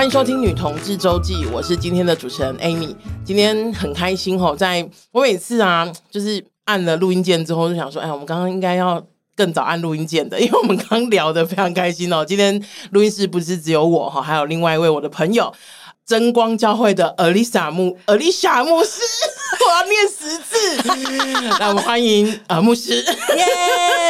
欢迎收听《女同志周记》，我是今天的主持人 Amy。今天很开心哦，在我每次啊，就是按了录音键之后，就想说，哎，我们刚刚应该要更早按录音键的，因为我们刚聊得非常开心哦。今天录音室不是只有我哈，还有另外一位我的朋友。真光教会的 Elisa 牧 Elisa 牧师，我要念十字。那，我们欢迎呃牧师。耶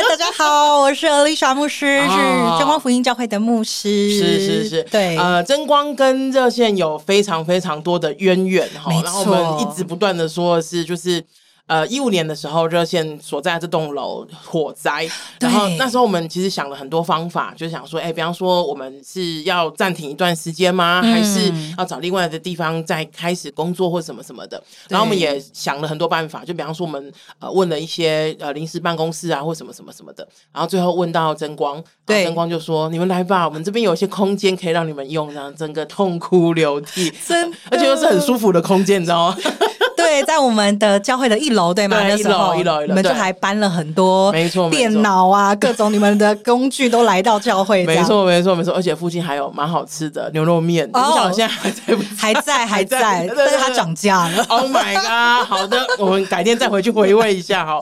大家好，我是 Alicia 牧师，哦、是真光福音教会的牧师。是是是，对。呃，真光跟热线有非常非常多的渊源哈，错然后我们一直不断的说的是就是。呃，一五年的时候，热线所在这栋楼火灾，然后那时候我们其实想了很多方法，就想说，哎，比方说我们是要暂停一段时间吗？嗯、还是要找另外的地方再开始工作或什么什么的？然后我们也想了很多办法，就比方说我们呃问了一些呃临时办公室啊或什么什么什么的，然后最后问到真光，对，真光就说你们来吧，我们这边有一些空间可以让你们用，这样整个痛哭流涕，真而且又是很舒服的空间，你知道吗？对，在我们的教会的一楼，对吗？对，一楼，一楼，一楼，你们就还搬了很多，没错，电脑啊，各种你们的工具都来到教会，没错，没错，没错。而且附近还有蛮好吃的牛肉面，不晓得现在还在？还在，还在，但是它涨价了。Oh my god！好的，我们改天再回去回味一下哈。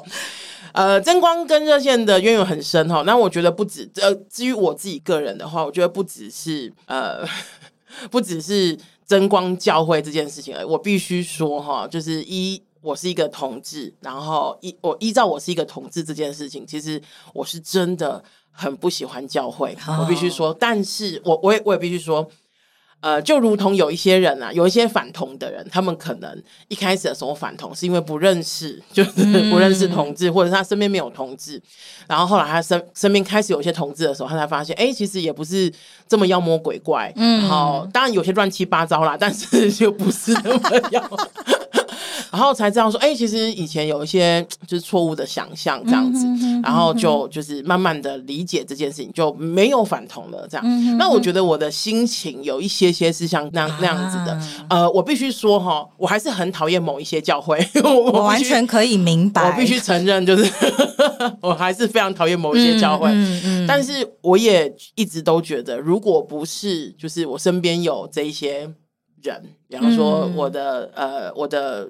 呃，真光跟热线的渊源很深哈。那我觉得不止，呃，至于我自己个人的话，我觉得不只是呃，不只是。真光教会这件事情，我必须说哈，就是一，我是一个同志，然后依我依照我是一个同志这件事情，其实我是真的很不喜欢教会，我必须说，但是我我也我也必须说。呃，就如同有一些人啊，有一些反同的人，他们可能一开始的时候反同是因为不认识，就是 不认识同志，嗯、或者是他身边没有同志，然后后来他身身边开始有一些同志的时候，他才发现，哎、欸，其实也不是这么妖魔鬼怪，嗯，然后当然有些乱七八糟啦，但是就不是那么妖。然后才知道说，哎、欸，其实以前有一些就是错误的想象这样子，嗯、哼哼哼然后就就是慢慢的理解这件事情，就没有反同了这样。嗯、哼哼那我觉得我的心情有一些些是像那样那样子的，啊、呃，我必须说哈，我还是很讨厌某一些教会，我，我完全可以明白，我必须承认，就是 我还是非常讨厌某一些教会，嗯嗯嗯、但是我也一直都觉得，如果不是就是我身边有这一些人，比方说我的、嗯、呃我的。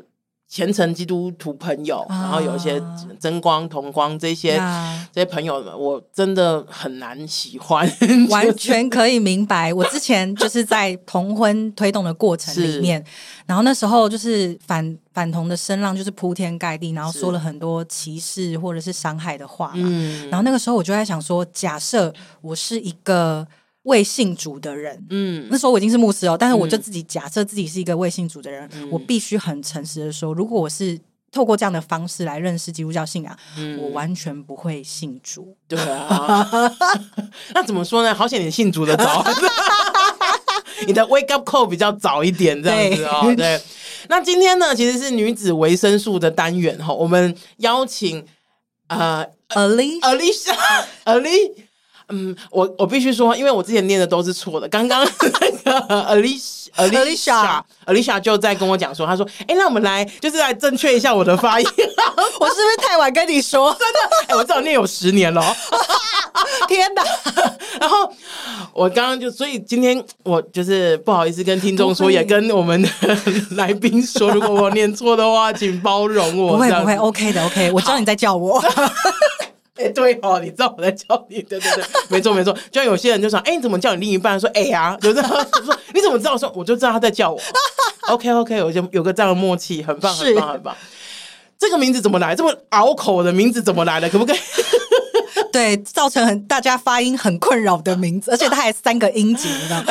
虔诚基督徒朋友，然后有一些真光同光这些、啊、这些朋友们，我真的很难喜欢。完全可以明白，我之前就是在同婚推动的过程里面，然后那时候就是反反同的声浪就是铺天盖地，然后说了很多歧视或者是伤害的话嘛。嗯、然后那个时候我就在想说，假设我是一个。未信主的人，嗯，那时候我已经是牧师哦，但是我就自己假设自己是一个未信主的人，嗯、我必须很诚实的说，如果我是透过这样的方式来认识基督教信仰，嗯、我完全不会信主。对啊，那怎么说呢？好险你信主的早，你的 wake up call 比较早一点，这样子哦。对，对，那今天呢，其实是女子维生素的单元哈，我们邀请呃，Ali，Ali，Ali。嗯，我我必须说，因为我之前念的都是错的。刚刚那个 Alicia，Alicia，Alicia 就在跟我讲说，他说：“哎、欸，那我们来就是来正确一下我的发音。”我是不是太晚跟你说？真的？哎、欸，我至少念有十年了。天哪！然后我刚刚就，所以今天我就是不好意思跟听众说，也跟我们的来宾说，如果我念错的话，请包容我。不会不会，OK 的 OK。我知道你在叫我。哎、欸，对哦，你知道我在叫你，对对对，没错没错。就像有些人就说，哎、欸，你怎么叫你另一半？说，哎、欸、呀，就是 说，你怎么知道？说，我就知道他在叫我。OK OK，有就有个这样的默契，很棒很棒很棒。这个名字怎么来？这么拗口的名字怎么来的？可不可以？对，造成很大家发音很困扰的名字，而且它还三个音节，你知道吗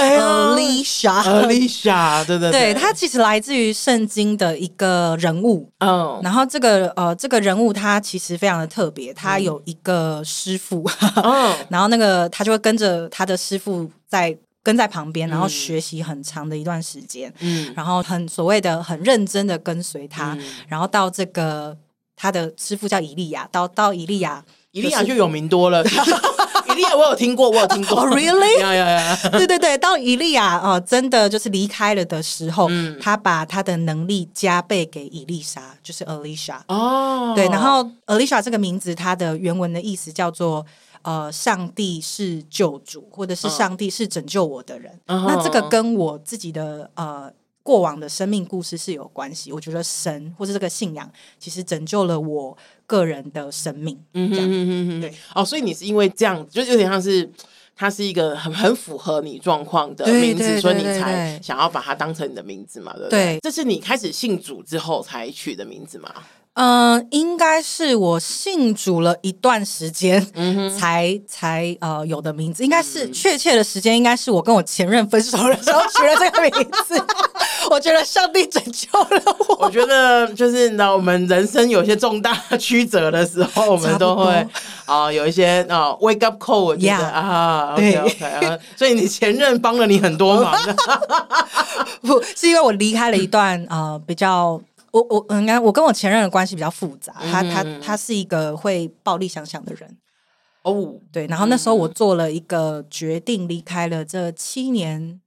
？Alicia，Alicia，对对对，对，它其实来自于圣经的一个人物，嗯，然后这个呃，这个人物他其实非常的特别，他有一个师傅，嗯，然后那个他就会跟着他的师傅在跟在旁边，然后学习很长的一段时间，嗯，然后很所谓的很认真的跟随他，嗯、然后到这个他的师傅叫以利亚，到到以利亚。以利亚就有名多了，伊利亚我有听过，我有听过。Oh, really？呀呀呀！对对对，当伊利亚哦，真的就是离开了的时候，嗯、他把他的能力加倍给伊丽莎，就是 Alicia。哦，对，然后 Alicia 这个名字，它的原文的意思叫做呃，上帝是救主，或者是上帝是拯救我的人。嗯、那这个跟我自己的呃过往的生命故事是有关系。我觉得神或者这个信仰，其实拯救了我个人的生命。嗯哼嗯哼，对。哦，所以你是因为这样，就有点像是。它是一个很很符合你状况的名字，所以你才想要把它当成你的名字嘛？对不对？对，这是你开始信主之后才取的名字吗？嗯、呃，应该是我信主了一段时间，嗯，才才呃有的名字，应该是、嗯、确切的时间，应该是我跟我前任分手的时候取了这个名字。我觉得上帝拯救了我。我觉得就是那我们人生有些重大曲折的时候，我们都会啊、呃、有一些啊、呃、wake up call，我觉得、yeah, 啊啊，所以你前任帮了你很多忙，不是因为我离开了一段呃比较。我我应该我跟我前任的关系比较复杂，他他他是一个会暴力想想的人哦，对，然后那时候我做了一个决定，离开了这七年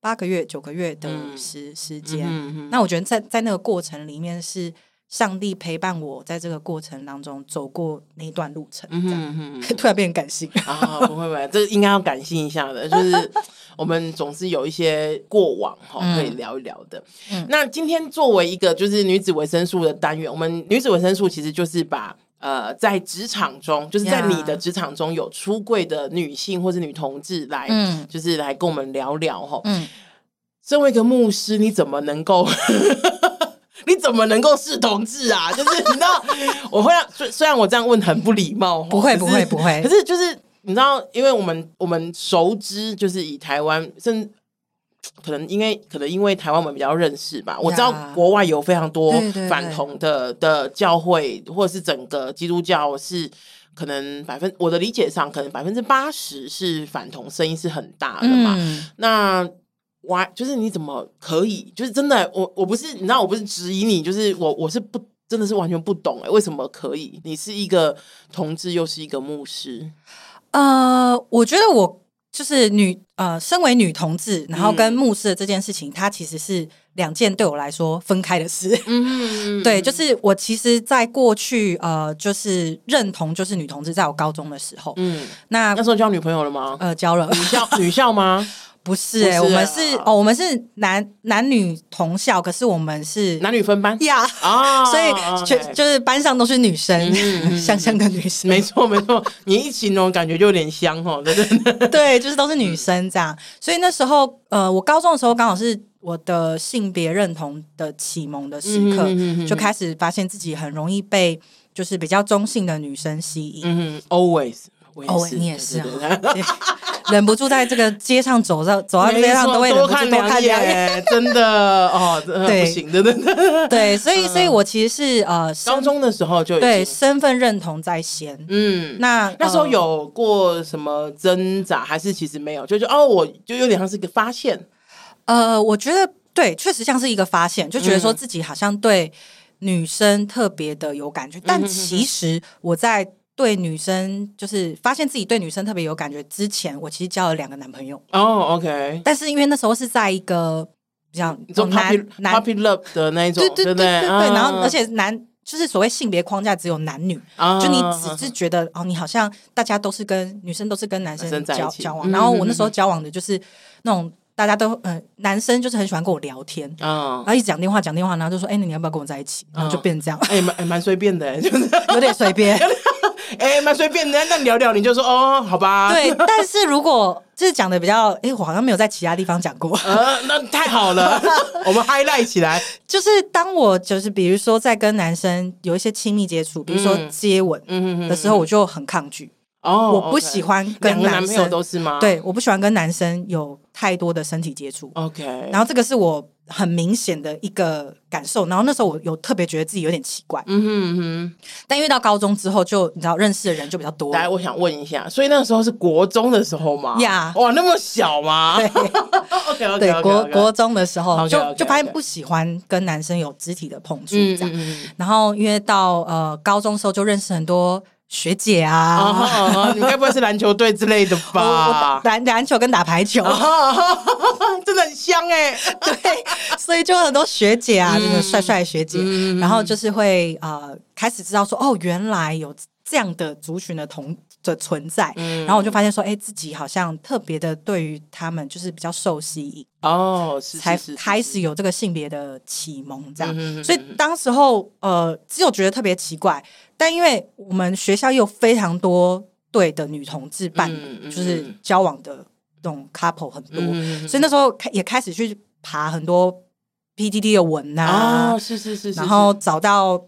八个月九个月的时时间。那我觉得在在那个过程里面，是上帝陪伴我在这个过程当中走过那一段路程。嗯哼，突然变感性啊，不会不会，这应该要感性一下的，就是。我们总是有一些过往哈，可以聊一聊的。嗯，那今天作为一个就是女子维生素的单元，我们女子维生素其实就是把呃在职场中，就是在你的职场中有出柜的女性或者女同志来，嗯，就是来跟我们聊聊哈。嗯，身为一个牧师，你怎么能够你怎么能够是同志啊？就是你知道，我会让虽虽然我这样问很不礼貌，不会不会不会，可是就是。你知道，因为我们我们熟知，就是以台湾，甚至可能因为可能因为台湾我们比较认识吧。我知道国外有非常多反同的的教会，或者是整个基督教是可能百分，我的理解上可能百分之八十是反同，声音是很大的嘛。嗯、那我就是你怎么可以？就是真的，我我不是你知道，我不是质疑你，就是我我是不真的是完全不懂哎，为什么可以？你是一个同志，又是一个牧师。呃，我觉得我就是女呃，身为女同志，然后跟牧师的这件事情，嗯、它其实是两件对我来说分开的事。嗯，对，就是我其实，在过去呃，就是认同就是女同志，在我高中的时候，嗯，那那时候交女朋友了吗？呃，交了，女校女校吗？不是哎、欸，我们是哦，我们是男男女同校，可是我们是男女分班？呀。啊，所以就就是班上都是女生，香香的女生，没错没错，你一形容感觉就有点香哦，对对对，就是都是女生这样，所以那时候呃，我高中的时候刚好是我的性别认同的启蒙的时刻，就开始发现自己很容易被就是比较中性的女生吸引，嗯，always。哦，你也是啊，忍不住在这个街上走着，走到街上都会忍不住多看两眼，真的哦，对，不行的，真的。对，所以，所以我其实是呃，高中的时候就对身份认同在先。嗯，那那时候有过什么挣扎，还是其实没有？就就哦，我就有点像是一个发现。呃，我觉得对，确实像是一个发现，就觉得说自己好像对女生特别的有感觉，但其实我在。对女生，就是发现自己对女生特别有感觉之前，我其实交了两个男朋友。哦、oh,，OK。但是因为那时候是在一个比较男男 puppy love 的那一种，对对对对对。然后而且男就是所谓性别框架只有男女，uh, 就你只是觉得哦，你好像大家都是跟女生都是跟男生交交往。然后我那时候交往的就是那种。大家都嗯、呃，男生就是很喜欢跟我聊天然后一直讲电话讲电话，然后就说：“哎、你要不要跟我在一起？”然后就变成这样，哎、哦，蛮蛮随便的，就是有点随便，哎，蛮随便的。那聊聊，你就说哦，好吧。对，但是如果就是讲的比较，哎、欸，我好像没有在其他地方讲过，呃，那太好了，我们 highlight 起来。就是当我就是比如说在跟男生有一些亲密接触，比如说接吻的时候，我就很抗拒。哦，oh, 我不喜欢跟男生，男朋友都是吗？对，我不喜欢跟男生有太多的身体接触。OK，然后这个是我很明显的一个感受。然后那时候我有特别觉得自己有点奇怪。嗯哼嗯哼。但因为到高中之后，就你知道认识的人就比较多。来，我想问一下，所以那个时候是国中的时候吗？呀，哇，那么小吗？对，OK OK。对，国国中的时候就就发现不喜欢跟男生有肢体的碰触这样。然后因为到呃高中的时候就认识很多。学姐啊，uh uh 你该不会是篮球队之类的吧？篮篮球跟打排球，uh 真的很香哎、欸。对，所以就很多学姐啊，这个帅帅学姐，嗯、然后就是会呃开始知道说，哦，原来有这样的族群的同的存在，嗯、然后我就发现说，哎、欸，自己好像特别的对于他们就是比较受吸引哦，才开始有这个性别的启蒙，这样。所以当时候呃，只有觉得特别奇怪，但因为我们学校有非常多对的女同志伴侣，嗯、就是交往的这种 couple 很多，嗯、所以那时候开也开始去爬很多 PTT 的文啊，哦、是，是，是是是，然后找到。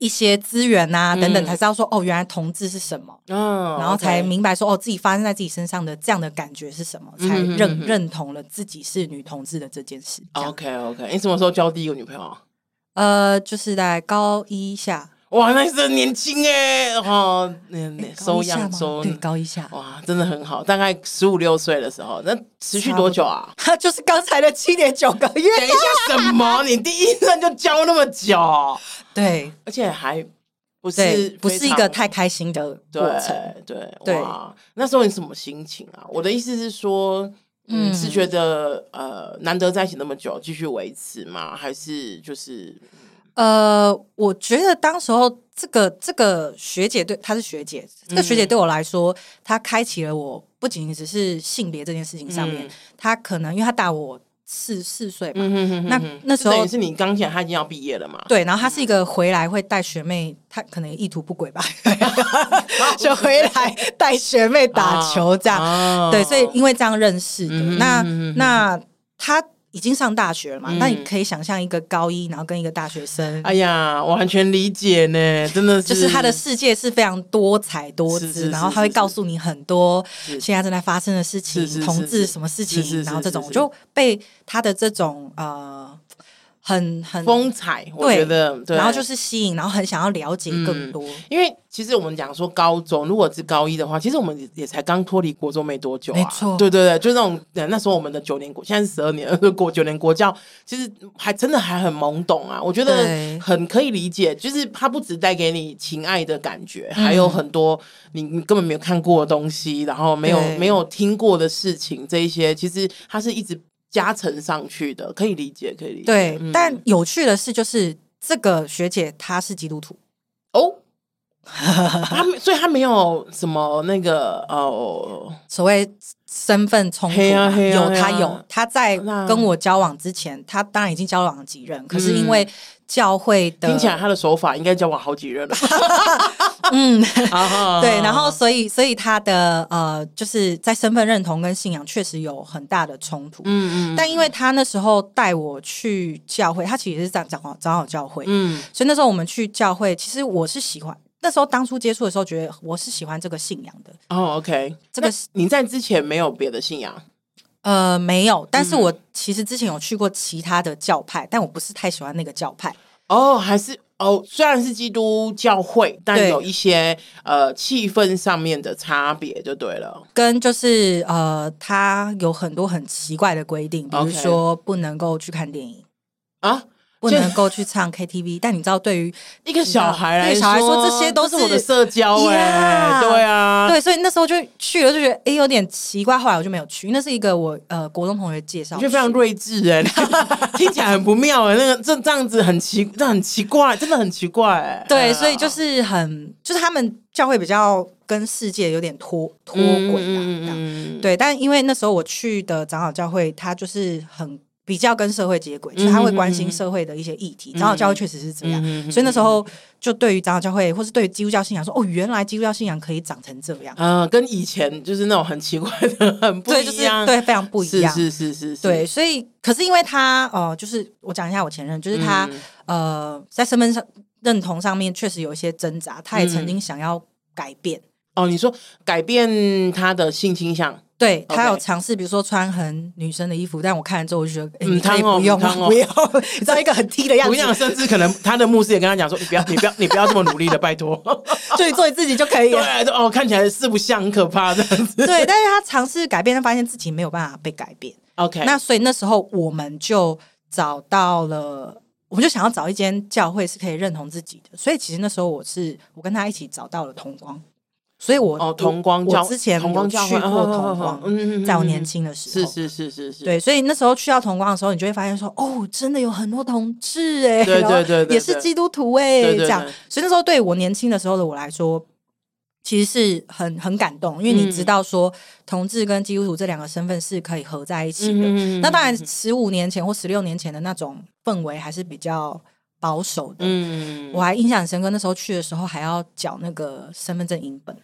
一些资源啊，等等，才知道说、嗯、哦，原来同志是什么，嗯，然后才明白说哦，自己发生在自己身上的这样的感觉是什么，才认、嗯、认同了自己是女同志的这件事。OK OK，你什么时候交第一个女朋友？呃，就是在高一下。哇，那是很年轻哎，哦，那那收养收对高一下，哇，真的很好，大概十五六岁的时候，那持续多久啊？他就是刚才的七点九个月。等一下，什么？你第一任就交那么久？对，而且还不是不是一个太开心的过程。对对哇，那时候你什么心情啊？我的意思是说，嗯，是觉得呃难得在一起那么久，继续维持吗？还是就是？呃，我觉得当时候这个这个学姐对她是学姐，这个学姐对我来说，她开启了我不仅仅只是性别这件事情上面，她可能因为她大我四四岁嘛，那那时候也是你刚进来，她已经要毕业了嘛，对，然后她是一个回来会带学妹，她可能意图不轨吧，就回来带学妹打球这样，对，所以因为这样认识的，那那她。已经上大学了嘛？那、嗯、你可以想象一个高一，然后跟一个大学生，哎呀，完全理解呢，真的是，就是他的世界是非常多彩多姿，然后他会告诉你很多现在正在发生的事情，同志什么事情，然后这种我就被他的这种呃。很很风采，我觉得，对，然后就是吸引，然后很想要了解更多。因为其实我们讲说高中，如果是高一的话，其实我们也才刚脱离国中没多久啊。没错，对对对，就那种那时候我们的九年国，现在是十二年国九年国教，其实还真的还很懵懂啊。我觉得很可以理解，就是它不只带给你情爱的感觉，还有很多你你根本没有看过的东西，然后没有没有听过的事情，这一些其实它是一直。加成上去的，可以理解，可以理解。对，嗯、但有趣的是，就是这个学姐她是基督徒哦，她所以她没有什么那个哦，所谓身份冲突，啊啊啊、有她有她在跟我交往之前，她当然已经交往了几任，可是因为。教会的听起来，他的手法应该交往好几任了。嗯，对，然后所以所以他的呃，就是在身份认同跟信仰确实有很大的冲突。嗯嗯，但因为他那时候带我去教会，他其实是在长长好教会。嗯，所以那时候我们去教会，其实我是喜欢。那时候当初接触的时候，觉得我是喜欢这个信仰的。哦，OK，这个你在之前没有别的信仰？呃，没有，但是我其实之前有去过其他的教派，嗯、但我不是太喜欢那个教派。哦，还是哦，虽然是基督教会，但有一些对呃气氛上面的差别就对了。跟就是呃，他有很多很奇怪的规定，比如说不能够去看电影啊。不能够去唱 KTV，但你知道，对于一个小孩来说，小孩说这些都是我的社交哎，对啊，对，所以那时候就去了，就觉得哎有点奇怪，后来我就没有去。那是一个我呃国中同学介绍，就非常睿智哎，听起来很不妙哎，那个这这样子很奇，这很奇怪，真的很奇怪哎。对，所以就是很就是他们教会比较跟世界有点脱脱轨啊，嗯，对。但因为那时候我去的长老教会，他就是很。比较跟社会接轨，就是他会关心社会的一些议题。长老教会确实是这样，所以那时候就对于长老教会，或是对于基督教信仰说，哦，原来基督教信仰可以长成这样。嗯，跟以前就是那种很奇怪的，很不一样，对，非常不一样。是是是是，对。所以，可是因为他，哦，就是我讲一下我前任，就是他，呃，在身份上认同上面确实有一些挣扎，他也曾经想要改变。哦，你说改变他的性倾向？对，他有尝试，比如说穿很女生的衣服，但我看了之后我就觉得，嗯，他不用，不要，你知道一个很 T 的样子。我想，甚至可能他的牧师也跟他讲说，你不要，你不要，你不要这么努力的，拜托，就你做你自己就可以了。对，哦，看起来四不像，很可怕这样子。对，但是他尝试改变，他发现自己没有办法被改变。OK，那所以那时候我们就找到了，我们就想要找一间教会是可以认同自己的。所以其实那时候我是我跟他一起找到了同光。所以我，我哦，同光教，我之前有去过同光，在我年轻的时候，是是是是是，对，所以那时候去到同光的时候，你就会发现说，哦，真的有很多同志哎，对对对，也是基督徒哎，这样，所以那时候对我年轻的时候的我来说，其实是很很感动，因为你知道说同志跟基督徒这两个身份是可以合在一起的。嗯、那当然，十五年前或十六年前的那种氛围还是比较保守的。嗯，我还印象很深刻，那时候去的时候还要缴那个身份证影本。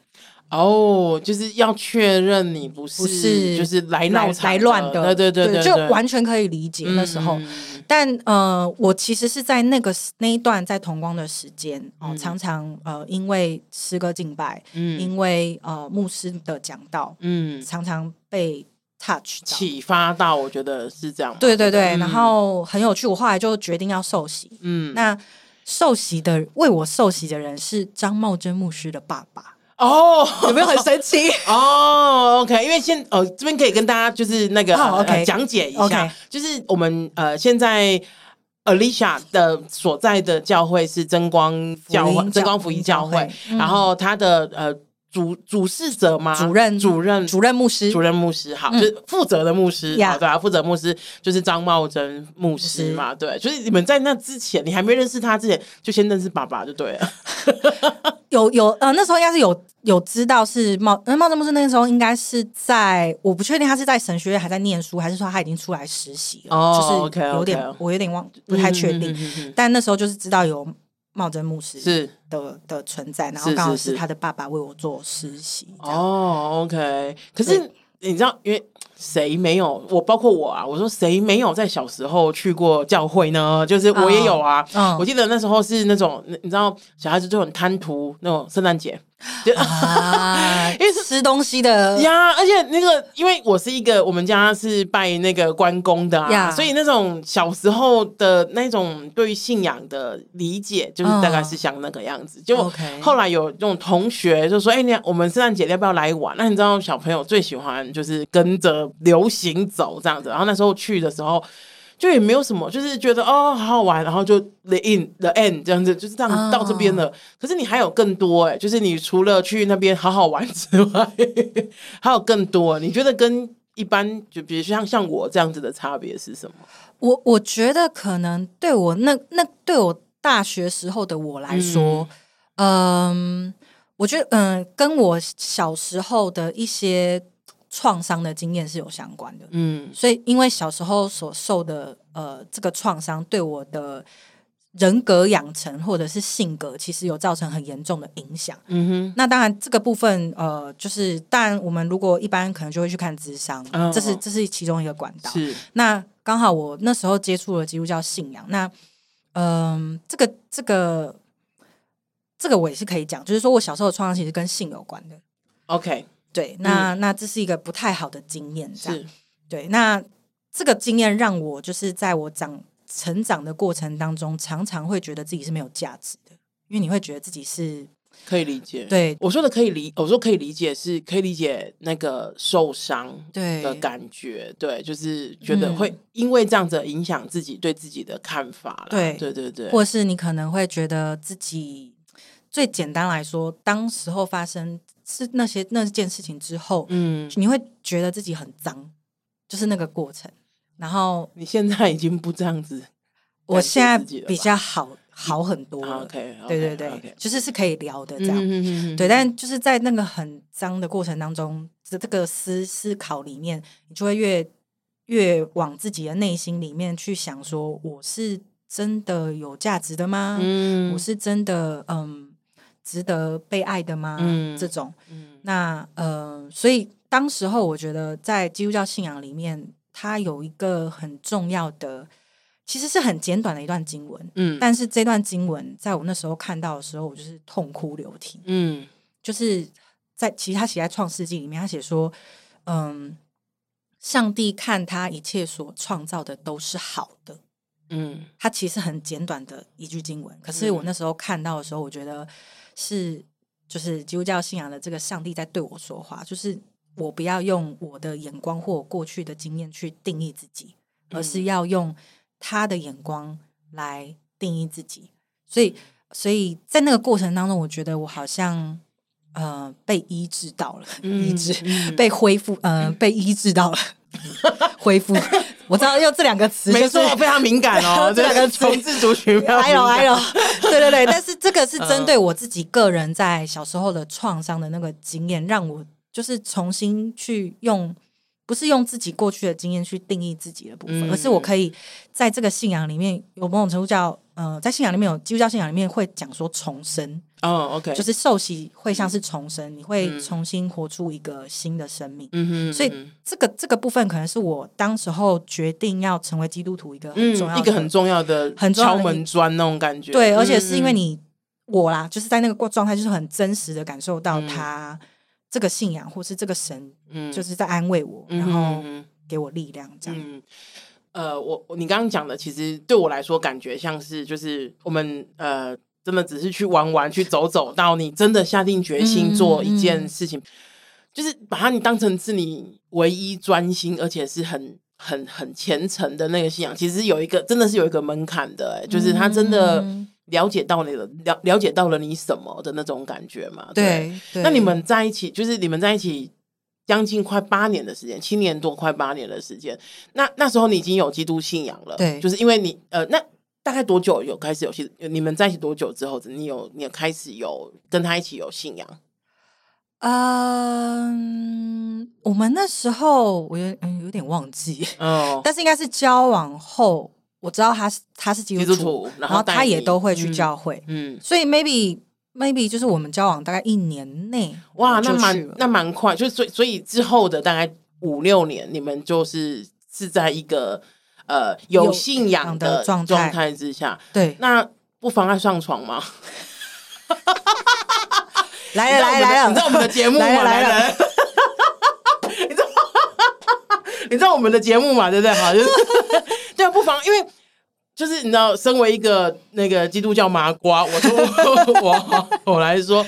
哦，就是要确认你不是，不是就是来闹来乱的，对对对对，就完全可以理解那时候。嗯、但呃，我其实是在那个那一段在同光的时间哦、呃，常常呃，因为诗歌敬拜，嗯，因为呃牧师的讲道，嗯，常常被 touch 启发到，我觉得是这样。对对对，嗯、然后很有趣，我后来就决定要受洗。嗯，那受洗的为我受洗的人是张茂珍牧师的爸爸。哦，oh, 有没有很神奇？哦、oh,，OK，因为现哦这边可以跟大家就是那个、oh, 讲解一下.就是我们呃现在 Alicia 的所在的教会是真光教会，真光福音教会，嗯、然后他的呃。主主事者吗？主任，主任，主任牧师，主任牧师，好，就是负责的牧师，好，对啊，负责牧师就是张茂珍牧师嘛，对，就是你们在那之前，你还没认识他之前，就先认识爸爸就对了。有有呃，那时候应该是有有知道是茂，那茂珍牧师那个时候应该是在，我不确定他是在神学院还在念书，还是说他已经出来实习了，就是有点我有点忘，不太确定，但那时候就是知道有。茂珍牧师是的的存在，然后刚好是他的爸爸为我做实习。哦，OK。可是你知道，因为谁没有？我包括我啊，我说谁没有在小时候去过教会呢？就是我也有啊。我记得那时候是那种，你知道，小孩子就很贪图那种圣诞节。因为是吃东西的呀，而且那个，因为我是一个，我们家是拜那个关公的啊，所以那种小时候的那种对于信仰的理解，就是大概是像那个样子。就后来有这种同学就说：“哎，你我们圣诞节要不要来玩？”那你知道小朋友最喜欢就是跟着流行走这样子。然后那时候去的时候。就也没有什么，就是觉得哦，好好玩，然后就 the in the end 这样子，就是这样到这边了。Oh. 可是你还有更多哎，就是你除了去那边好好玩之外，还有更多。你觉得跟一般就比如像像我这样子的差别是什么？我我觉得可能对我那那对我大学时候的我来说，嗯，嗯，我觉得嗯，跟我小时候的一些。创伤的经验是有相关的，嗯，所以因为小时候所受的呃这个创伤，对我的人格养成或者是性格，其实有造成很严重的影响。嗯哼，那当然这个部分呃，就是当然我们如果一般可能就会去看智商，哦、这是这是其中一个管道。是，那刚好我那时候接触了基督教信仰，那嗯、呃，这个这个这个我也是可以讲，就是说我小时候的创伤其实跟性有关的。OK。对，那那这是一个不太好的经验，这样是对。那这个经验让我就是在我长成长的过程当中，常常会觉得自己是没有价值的，因为你会觉得自己是可以理解。对，我说的可以理，我说可以理解是可以理解那个受伤对的感觉，对，对，就是觉得会因为这样子影响自己对自己的看法。对，对，对，对，或是你可能会觉得自己最简单来说，当时候发生。是那些那件事情之后，嗯，你会觉得自己很脏，就是那个过程。然后你现在已经不这样子，我现在比较好好很多了。OK，对对对，就是是可以聊的这样。对，但就是在那个很脏的过程当中，这这个思思考里面，你就会越越往自己的内心里面去想，说我是真的有价值的吗？嗯，我是真的嗯。值得被爱的吗？嗯、这种，嗯、那呃，所以当时候我觉得，在基督教信仰里面，它有一个很重要的，其实是很简短的一段经文，嗯，但是这段经文在我那时候看到的时候，我就是痛哭流涕，嗯，就是在其实他写在创世纪里面，他写说，嗯，上帝看他一切所创造的都是好的，嗯，他其实很简短的一句经文，可是我那时候看到的时候，我觉得。是，就是基督教信仰的这个上帝在对我说话，就是我不要用我的眼光或我过去的经验去定义自己，而是要用他的眼光来定义自己。所以，所以在那个过程当中，我觉得我好像呃被医治到了，医治被恢复，呃被医治到了，恢复。我知道用这两个词，没错，非常敏感哦。这两个同志族群，哎呦哎呦，对对对。但是这个是针对我自己个人在小时候的创伤的那个经验，让我就是重新去用。不是用自己过去的经验去定义自己的部分，嗯、而是我可以在这个信仰里面有某种程度叫呃，在信仰里面有基督教信仰里面会讲说重生哦，OK，就是受洗会像是重生，嗯、你会重新活出一个新的生命。嗯哼，所以这个这个部分可能是我当时候决定要成为基督徒一个很重要一个很重要的很敲门砖那种感觉。对，而且是因为你我啦，就是在那个状态，就是很真实的感受到他。嗯这个信仰，或是这个神，嗯，就是在安慰我，嗯、然后给我力量，这样。嗯、呃，我你刚刚讲的，其实对我来说，感觉像是就是我们呃，真的只是去玩玩，去走走，到你真的下定决心做一件事情，嗯嗯、就是把它你当成是你唯一专心，而且是很很很虔诚的那个信仰。其实有一个，真的是有一个门槛的，哎，就是他真的。嗯了解到你了，了了解到了你什么的那种感觉嘛？对，对，那你们在一起，就是你们在一起将近快八年的时间，七年多，快八年的时间。那那时候你已经有基督信仰了，对，就是因为你呃，那大概多久有开始有信？你们在一起多久之后，你有你有开始有跟他一起有信仰？嗯，我们那时候我有嗯有点忘记哦，但是应该是交往后。我知道他是他是基督徒，督徒然，后他也都会去教会，嗯，嗯所以 maybe maybe 就是我们交往大概一年内，哇，那蛮那蛮快，就所以所以之后的大概五六年，你们就是是在一个呃有信仰的状态之下，对，那不妨碍上床吗？来了来了来了，你知道我们的节目吗？来了，你知道 你知道我们的节目嘛？对不对？好，就是。对啊，不妨，因为就是你知道，身为一个那个基督教麻瓜，我说 我我来说，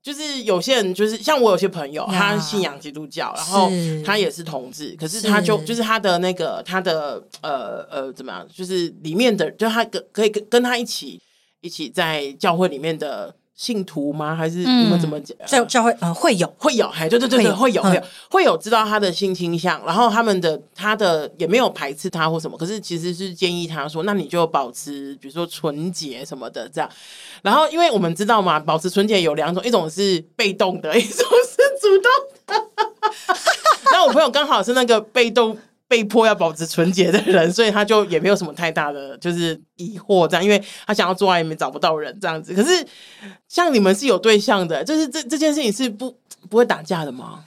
就是有些人就是像我有些朋友，他信仰基督教，然后他也是同志，可是他就是就是他的那个他的呃呃怎么样，就是里面的就他跟可以跟跟他一起一起在教会里面的。信徒吗？还是你们怎么讲？教教会嗯会有会有，哎对对对对会有会有会有知道他的性倾向，然后他们的他的也没有排斥他或什么，可是其实是建议他说，那你就保持比如说纯洁什么的这样。然后因为我们知道嘛，保持纯洁有两种，一种是被动的，一种是主动的。那我朋友刚好是那个被动。被迫要保持纯洁的人，所以他就也没有什么太大的就是疑惑这样，因为他想要做爱也没找不到人这样子。可是像你们是有对象的，就是这这件事情是不不会打架的吗？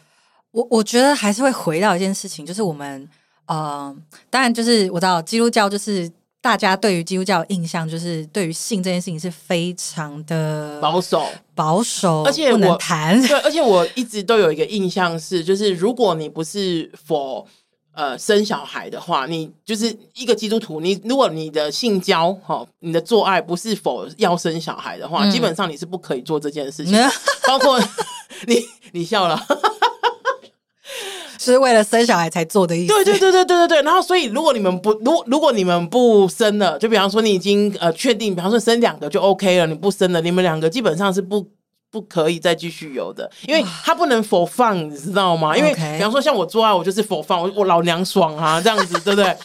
我我觉得还是会回到一件事情，就是我们呃，当然就是我知道基督教就是大家对于基督教的印象就是对于性这件事情是非常的保守保守，而且不能谈。对，而且我一直都有一个印象是，就是如果你不是 for 呃，生小孩的话，你就是一个基督徒。你如果你的性交，哈，你的做爱不是否要生小孩的话，嗯、基本上你是不可以做这件事情。嗯、包括你，你笑了，是为了生小孩才做的意思。对对对对对对对。然后，所以如果你们不，如果如果你们不生了，就比方说你已经呃确定，比方说生两个就 OK 了，你不生了，你们两个基本上是不。不可以再继续有的，因为他不能 for fun，你知道吗？因为比方说像我做爱，我就是 for fun，我我老娘爽啊，这样子，对不对？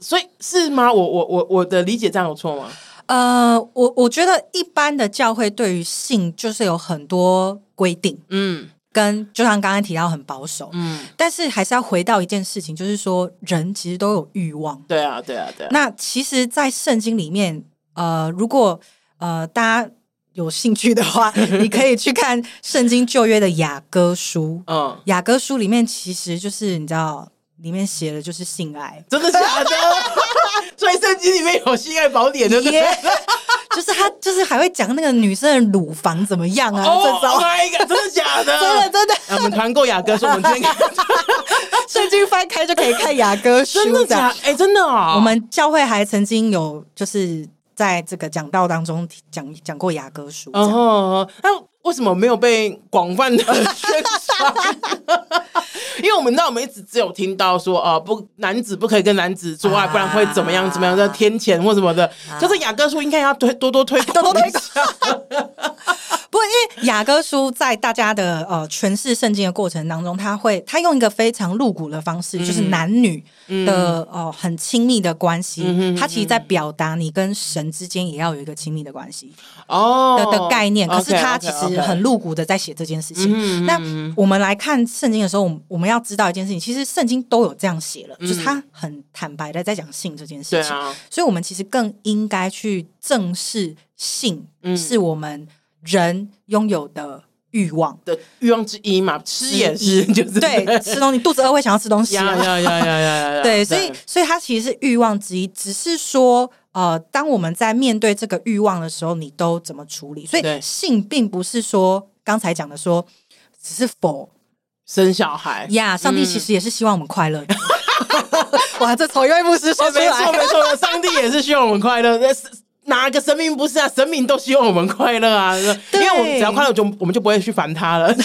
所以是吗？我我我我的理解这样有错吗？呃，我我觉得一般的教会对于性就是有很多规定，嗯，跟就像刚刚提到很保守，嗯，但是还是要回到一件事情，就是说人其实都有欲望，对啊，对啊，对啊。那其实，在圣经里面，呃，如果呃大家。有兴趣的话，你可以去看圣经旧约的雅歌书。嗯，雅歌书里面其实就是你知道，里面写的就是性爱，真的假的？所以圣经里面有性爱宝典，对不对？就是他，就是还会讲那个女生的乳房怎么样啊？哦，那一个真的假的？真 的真的。我们团购雅歌书，我们今天圣经翻开就可以看雅歌书，真的假？哎，真的啊！我们教会还曾经有就是。在这个讲道当中讲讲过雅歌书，哦，哦，那为什么没有被广泛的 宣传？因为我们知道，我们一直只有听到说，啊、呃，不，男子不可以跟男子做爱，啊、不然会怎么样怎么样的天谴或什么的。啊、就是雅歌书应该要推多多推多多推广。不过，因为雅歌书在大家的呃诠释圣经的过程当中，他会他用一个非常露骨的方式，嗯、就是男女的哦、呃、很亲密的关系，嗯、他其实在表达你跟神之间也要有一个亲密的关系哦的的概念。可是他其实很露骨的在写这件事情。嗯、那我们来看圣经的时候，我们要知道一件事情，其实圣经都有这样写了，嗯、就是他很坦白的在讲性这件事情。啊、所以我们其实更应该去正视性是我们。人拥有的欲望的欲望之一嘛，吃也是，就是对，吃东西肚子饿会想要吃东西，呀呀呀呀呀对，所以所以它其实是欲望之一，只是说呃，当我们在面对这个欲望的时候，你都怎么处理？所以性并不是说刚才讲的说，只是否生小孩呀？上帝其实也是希望我们快乐的。哇，这从一位牧师说出来，没错没错，上帝也是希望我们快乐。哪个神明不是啊？神明都希望我们快乐啊！因为我们只要快乐，就我们就不会去烦他了。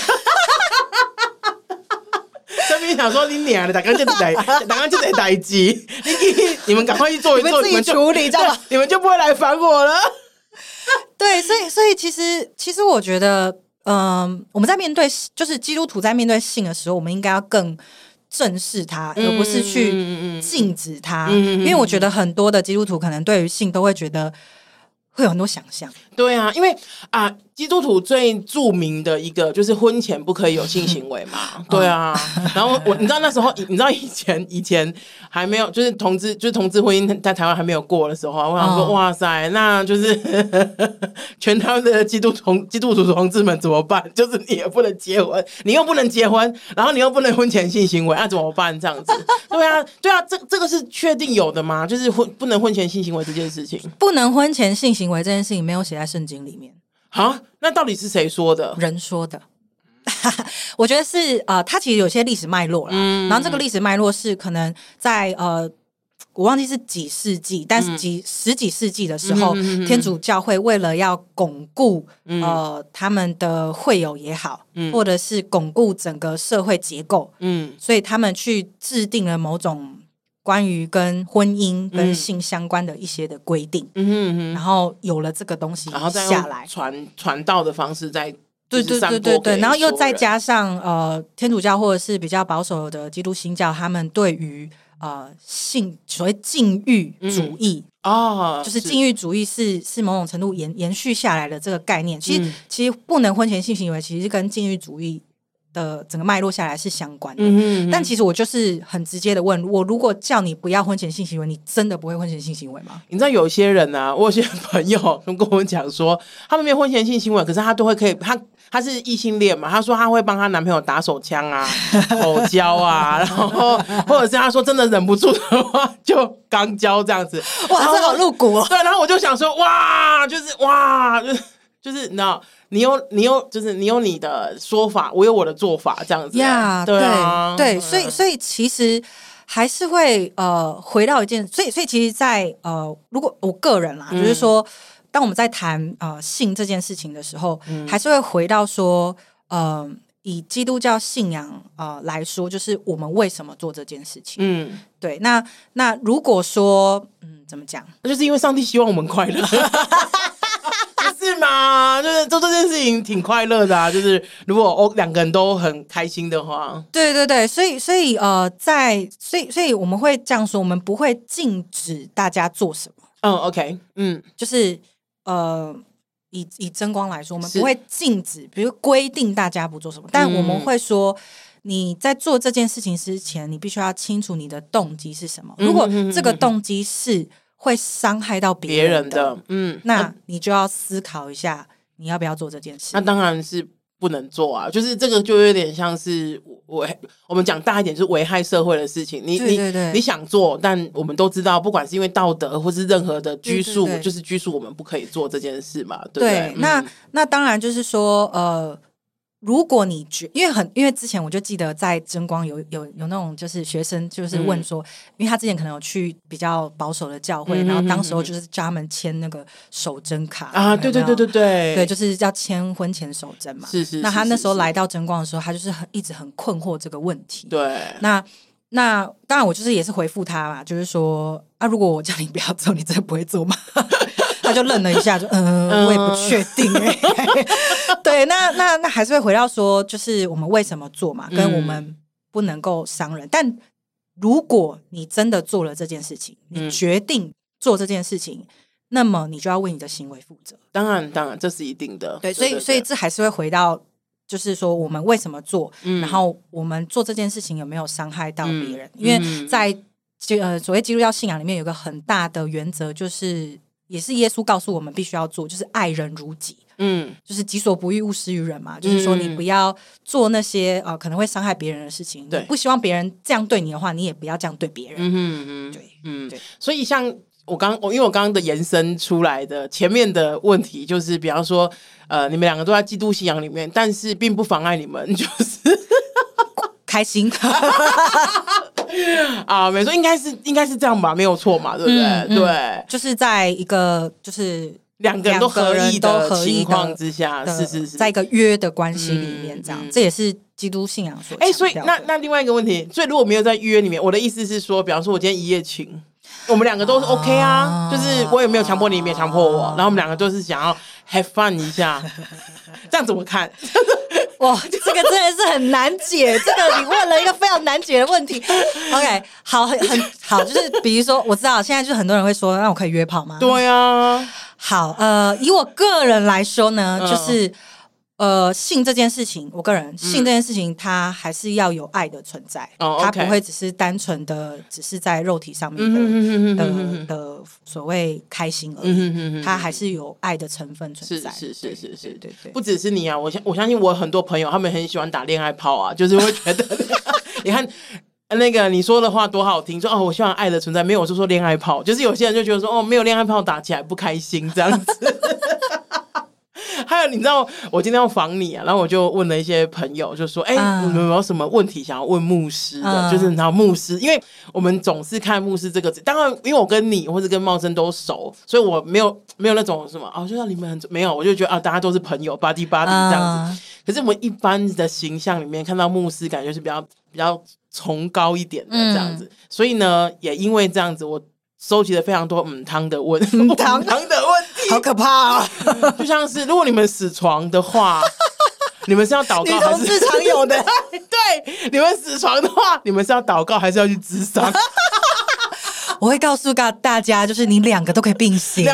神明想说你娘的，打刚就得打刚就得待机，你 你们赶快去做一做，你们处理，知道吗？你们就不会来烦我了。对，所以所以其实其实我觉得，嗯、呃，我们在面对就是基督徒在面对性的时候，我们应该要更正视它，而不是去禁止它。嗯、因为我觉得很多的基督徒可能对于性都会觉得。会有很多想象，对啊，因为啊，基督徒最著名的一个就是婚前不可以有性行为嘛，对啊。然后我，你知道那时候，你知道以前以前还没有，就是同志，就是同志婚姻在台湾还没有过的时候，我想说，哇塞，那就是 全台湾的基督同基督徒同志们怎么办？就是你也不能结婚，你又不能结婚，然后你又不能婚前性行为，那、啊、怎么办？这样子，对啊，对啊，这这个是确定有的吗？就是婚不能婚前性行为这件事情，不能婚前性行。行为这件事情没有写在圣经里面啊？那到底是谁说的？人说的？我觉得是呃，它其实有些历史脉络啦。嗯、然后这个历史脉络是可能在呃，我忘记是几世纪，但是几、嗯、十几世纪的时候，嗯、天主教会为了要巩固、嗯、呃他们的会友也好，嗯、或者是巩固整个社会结构，嗯，所以他们去制定了某种。关于跟婚姻跟性相关的一些的规定，嗯哼哼，然后有了这个东西，然后再下来。传传道的方式再，对对对对对，然后又再加上呃天主教或者是比较保守的基督新教，他们对于呃性所谓禁欲主义啊，嗯、就是。禁欲主义是是某种程度延延续下来的这个概念，其实、嗯、其实不能婚前性行为，其实是跟禁欲主义。的整个脉络下来是相关的，嗯嗯，但其实我就是很直接的问我，如果叫你不要婚前性行为，你真的不会婚前性行为吗？你知道有些人啊，我有些朋友 跟我讲说，他们没有婚前性行为，可是他都会可以，他他是异性恋嘛，他说他会帮他男朋友打手枪啊、口交啊，然后或者是他说真的忍不住的话就肛交这样子，哇，这好露骨哦。对，然后我就想说，哇，就是哇，就是就是你知道。你有你有，就是你有你的说法，我有我的做法，这样子。呀，yeah, 对啊，对，对，所以所以其实还是会呃回到一件，所以所以其实在，在呃，如果我个人啦，嗯、就是说，当我们在谈呃性这件事情的时候，嗯、还是会回到说，呃，以基督教信仰呃来说，就是我们为什么做这件事情？嗯，对。那那如果说，嗯，怎么讲？那就是因为上帝希望我们快乐。是吗？就是做这件事情挺快乐的啊！就是如果哦两个人都很开心的话，对对对，所以所以呃，在所以所以我们会这样说，我们不会禁止大家做什么。嗯，OK，嗯，就是呃，以以真光来说，我们不会禁止，比如规定大家不做什么，但我们会说，你在做这件事情之前，你必须要清楚你的动机是什么。如果这个动机是。会伤害到别人，人的，嗯，那你就要思考一下，你要不要做这件事？那当然是不能做啊，就是这个就有点像是危，我们讲大一点，就是危害社会的事情。你你你想做，但我们都知道，不管是因为道德或是任何的拘束，就是拘束我们不可以做这件事嘛，对不对？那那当然就是说，呃。如果你觉，因为很，因为之前我就记得在真光有有有那种就是学生就是问说，嗯、因为他之前可能有去比较保守的教会，嗯、然后当时候就是叫他们签那个守贞卡啊，对对对对对，对，就是要签婚前守贞嘛。是是，是。那他那时候来到真光的时候，他就是很一直很困惑这个问题。对。那那当然，我就是也是回复他嘛，就是说啊，如果我叫你不要做，你真的不会做吗？他就愣了一下，就嗯，我也不确定。对，那那那还是会回到说，就是我们为什么做嘛，跟我们不能够伤人。嗯、但如果你真的做了这件事情，你决定做这件事情，嗯、那么你就要为你的行为负责。当然，当然，这是一定的。对，所以，所以这还是会回到。就是说，我们为什么做？嗯、然后我们做这件事情有没有伤害到别人？嗯、因为在呃所谓基督教信仰里面，有个很大的原则，就是也是耶稣告诉我们必须要做，就是爱人如己。嗯，就是己所不欲，勿施于人嘛。嗯、就是说，你不要做那些呃可能会伤害别人的事情。对，不希望别人这样对你的话，你也不要这样对别人。嗯嗯嗯，对，嗯对。所以像。我刚我因为我刚刚的延伸出来的前面的问题就是，比方说，呃，你们两个都在基督信仰里面，但是并不妨碍你们就是 开心 啊，没错，应该是应该是这样吧，没有错嘛，对不对？嗯嗯、对，就是在一个就是两个人都合意的情况之下，是是是，在一个约的关系里面，这样，这也是基督信仰所。哎、欸，所以那那另外一个问题，所以如果没有在约里面，我的意思是说，比方说，我今天一夜情。我们两个都是 OK 啊，啊就是我也没有强迫你，你也没有强迫我，然后我们两个就是想要 have fun 一下，这样怎么看？哇，这个真的是很难解，这个你问了一个非常难解的问题。OK，好，很很好，就是比如说，我知道现在就是很多人会说，那我可以约炮吗？对啊，好，呃，以我个人来说呢，就是。呃，性这件事情，我个人性这件事情，它还是要有爱的存在，它不会只是单纯的只是在肉体上面的的的所谓开心而已，它还是有爱的成分存在。是是是是是，对对，不只是你啊，我相我相信我很多朋友他们很喜欢打恋爱炮啊，就是会觉得，你看那个你说的话多好听，说哦，我希望爱的存在，没有我就说恋爱炮，就是有些人就觉得说哦，没有恋爱炮打起来不开心这样子。还有，你知道我今天要访你啊，然后我就问了一些朋友，就说：“哎、欸，你们有没有什么问题想要问牧师的？嗯、就是你知道牧师，因为我们总是看牧师这个字，当然，因为我跟你或者跟茂生都熟，所以我没有没有那种什么哦，就像你们很没有，我就觉得啊，大家都是朋友，buddy buddy 这样子。嗯、可是我们一般的形象里面看到牧师，感觉是比较比较崇高一点的这样子，嗯、所以呢，也因为这样子，我。收集了非常多嗯汤的问母 汤的问题，好可怕啊！就像是如果你们死床的话，你们是要祷告还是常有的？对，你们死床的话，你们是要祷告还是要去自杀？我会告诉大大家，就是你两个都可以并行。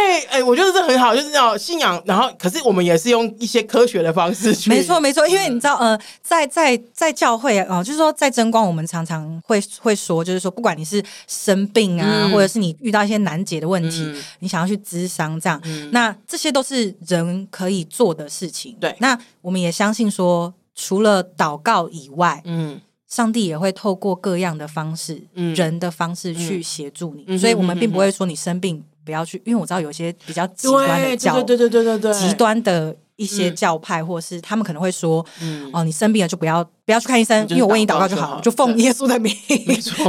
对，哎、欸，我觉得这很好，就是要信仰，然后可是我们也是用一些科学的方式去。没错，没错，因为你知道，呃，在在在教会啊、呃，就是说在争光，我们常常会会说，就是说，不管你是生病啊，嗯、或者是你遇到一些难解的问题，嗯、你想要去咨商这样，嗯、那这些都是人可以做的事情。对，那我们也相信说，除了祷告以外，嗯，上帝也会透过各样的方式，嗯、人的方式去协助你，嗯、所以我们并不会说你生病。不要去，因为我知道有些比较极端的教，对对对对对对，极端的一些教派，或是他们可能会说，哦，你生病了就不要不要去看医生，因为我为你祷告就好，就奉耶稣的名，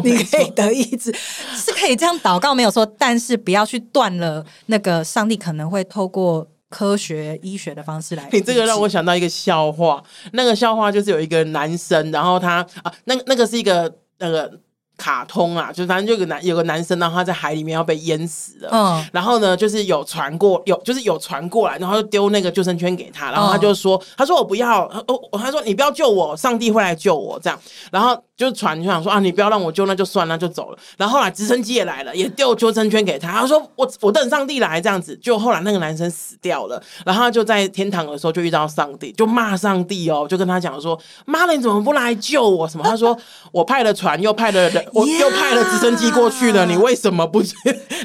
你可以得医治，是可以这样祷告没有错，但是不要去断了那个上帝可能会透过科学医学的方式来。你这个让我想到一个笑话，那个笑话就是有一个男生，然后他啊，那那个是一个那个。卡通啊，就反正就有个男有个男生，然后他在海里面要被淹死了。嗯，然后呢，就是有船过，有就是有船过来，然后就丢那个救生圈给他，然后他就说：“嗯、他说我不要，哦，他说你不要救我，上帝会来救我。”这样，然后就船就想说：“啊，你不要让我救，那就算了，就走了。”然后后来直升机也来了，也丢救生圈给他。他说：“我我等上帝来。”这样子，就后来那个男生死掉了。然后他就在天堂的时候就遇到上帝，就骂上帝哦，就跟他讲说：“妈的，你怎么不来救我？什么？”他说：“我派了船，又派了人。” 我又派了直升机过去了，你为什么不？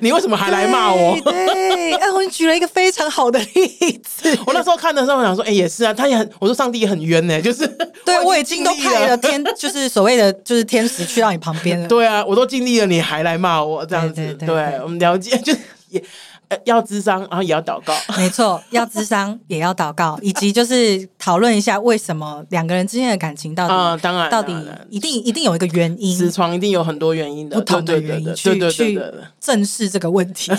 你为什么还来骂我？对，哎，我举了一个非常好的例子。我那时候看的时候，我想说，哎，也是啊，他也很，我说上帝也很冤呢，就是对我已经都派了天，就是所谓的就是天使去到你旁边了。对啊，我都尽力了，你还来骂我这样子？对，我们了解，就是也。要智商，然后也要祷告。没错，要智商也要祷告，以及就是讨论一下为什么两个人之间的感情到底，嗯，当然，到底一定一定有一个原因。死床一定有很多原因的，不同的原因去去正视这个问题。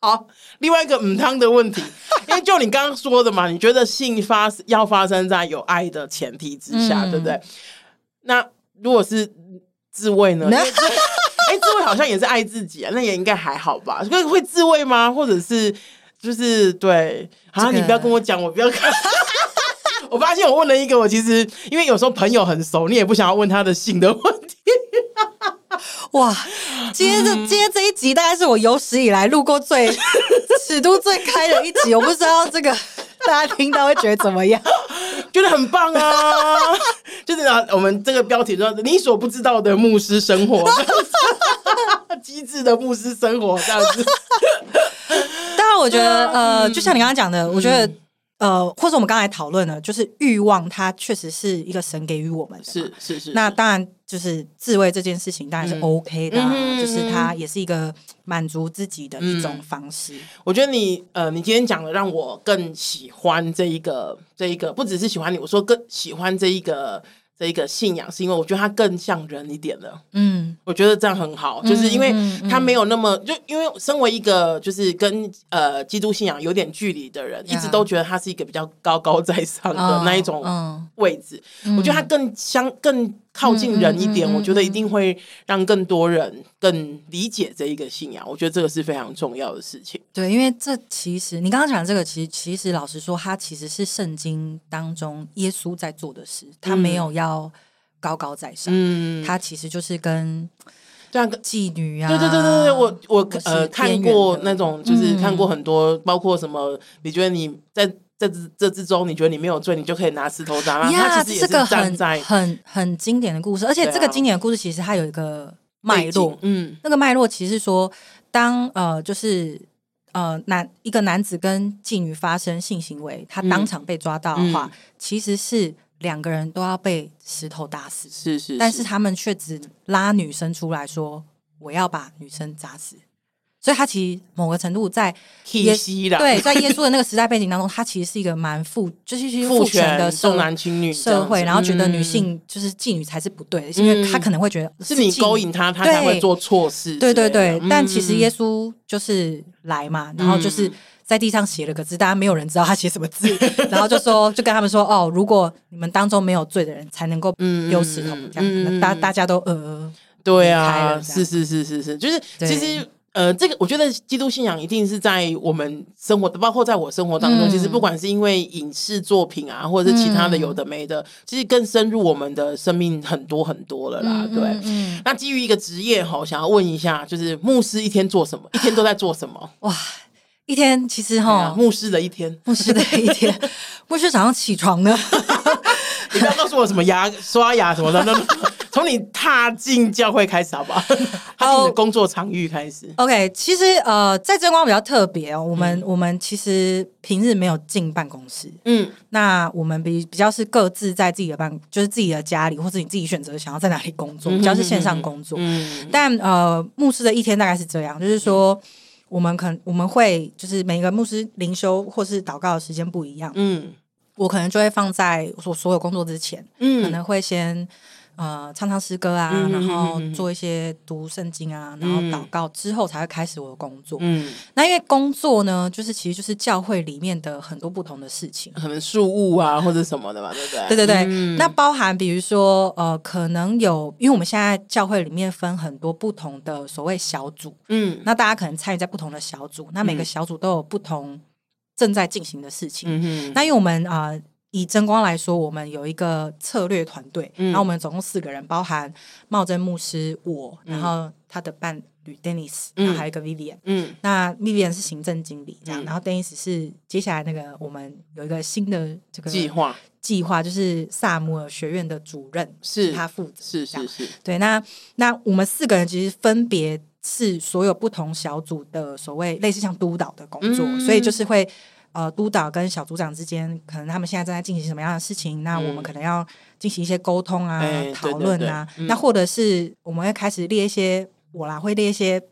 好，另外一个母汤的问题，因为就你刚刚说的嘛，你觉得性发要发生在有爱的前提之下，对不对？那如果是自慰呢？哎、欸，自慰好像也是爱自己啊，那也应该还好吧？会会自慰吗？或者是就是对？好像、这个、你不要跟我讲，我不要看。我发现我问了一个，我其实因为有时候朋友很熟，你也不想要问他的性的问题。哇，今天这今天这一集大概是我有史以来录过最尺度最开的一集，我不知道这个 大家听到会觉得怎么样？觉得很棒啊！就是啊，我们这个标题说“你所不知道的牧师生活”，机智的牧师生活这样子。当然，我觉得呃，就像你刚刚讲的，我觉得。呃，或者我们刚才讨论了，就是欲望，它确实是一个神给予我们的，是是是。那当然，就是自慰这件事情当然是 OK 的，嗯、就是它也是一个满足自己的一种方式。嗯、我觉得你呃，你今天讲的让我更喜欢这一个这一个，不只是喜欢你，我说更喜欢这一个。这一个信仰，是因为我觉得他更像人一点了。嗯，我觉得这样很好，就是因为他没有那么就因为身为一个就是跟呃基督信仰有点距离的人，一直都觉得他是一个比较高高在上的那一种位置。我觉得他更相更。靠近人一点，我觉得一定会让更多人更理解这一个信仰。我觉得这个是非常重要的事情。对，因为这其实你刚刚讲的这个，其实其实老实说，它其实是圣经当中耶稣在做的事，他没有要高高在上，嗯，他其实就是跟这样妓女啊，对对对对对，我我呃看过那种，就是看过很多，包括什么？你觉得你在？这之这之中，你觉得你没有罪，你就可以拿石头砸他。他其实也是站在很很很经典的故事，而且这个经典的故事其实它有一个脉络。嗯，那个脉络其实是说，当呃就是呃男一个男子跟妓女发生性行为，他当场被抓到的话，其实是两个人都要被石头打死。是是，是，但是他们却只拉女生出来说：“我要把女生砸死。”所以，他其实某个程度在耶对，在耶稣的那个时代背景当中，他其实是一个蛮父，就是是父权的重男轻女社会，然后觉得女性就是妓女才是不对的，因为他可能会觉得是你勾引他，他才会做错事。对对对，但其实耶稣就是来嘛，然后就是在地上写了个字，大家没有人知道他写什么字，然后就说，就跟他们说，哦，如果你们当中没有罪的人，才能够丢石头这样，大大家都呃，对啊，是是是是是，就是其实。呃，这个我觉得基督信仰一定是在我们生活，包括在我生活当中，嗯、其实不管是因为影视作品啊，或者是其他的有的没的，嗯、其实更深入我们的生命很多很多了啦。嗯、对，嗯嗯、那基于一个职业哈，想要问一下，就是牧师一天做什么？一天都在做什么？哇，一天其实哈，牧师的一天，牧师的一天，牧师早上起床呢，你不要告诉我什么牙刷牙什么的。从你踏进教会开始，好不好？踏进的工作场域开始。OK，其实呃，在真光比较特别哦。我们、嗯、我们其实平日没有进办公室，嗯，那我们比比较是各自在自己的办，就是自己的家里，或者你自己选择想要在哪里工作，比较是线上工作。嗯，但呃，牧师的一天大概是这样，就是说我们可能我们会就是每个牧师灵修或是祷告的时间不一样。嗯，我可能就会放在我所有工作之前，嗯，可能会先。呃，唱唱诗歌啊，嗯、然后做一些读圣经啊，嗯、然后祷告之后才会开始我的工作。嗯，那因为工作呢，就是其实就是教会里面的很多不同的事情，可能事务啊或者什么的嘛，对不对？对对对。嗯、那包含比如说呃，可能有，因为我们现在教会里面分很多不同的所谓小组，嗯，那大家可能参与在不同的小组，那每个小组都有不同正在进行的事情。嗯哼，那因为我们啊。呃以真光来说，我们有一个策略团队，嗯、然后我们总共四个人，包含茂真牧师、我，嗯、然后他的伴侣 Dennis，然后还有一个 Vivian，嗯，那 Vivian 是行政经理，这样，嗯、然后 Dennis 是接下来那个我们有一个新的这个计划，计划就是萨姆尔学院的主任，是，是他负责，是是是，对，那那我们四个人其实分别是所有不同小组的所谓类似像督导的工作，嗯、所以就是会。呃，督导跟小组长之间，可能他们现在正在进行什么样的事情？那我们可能要进行一些沟通啊、讨论啊。那或者是我们会开始列一些，我啦会列一些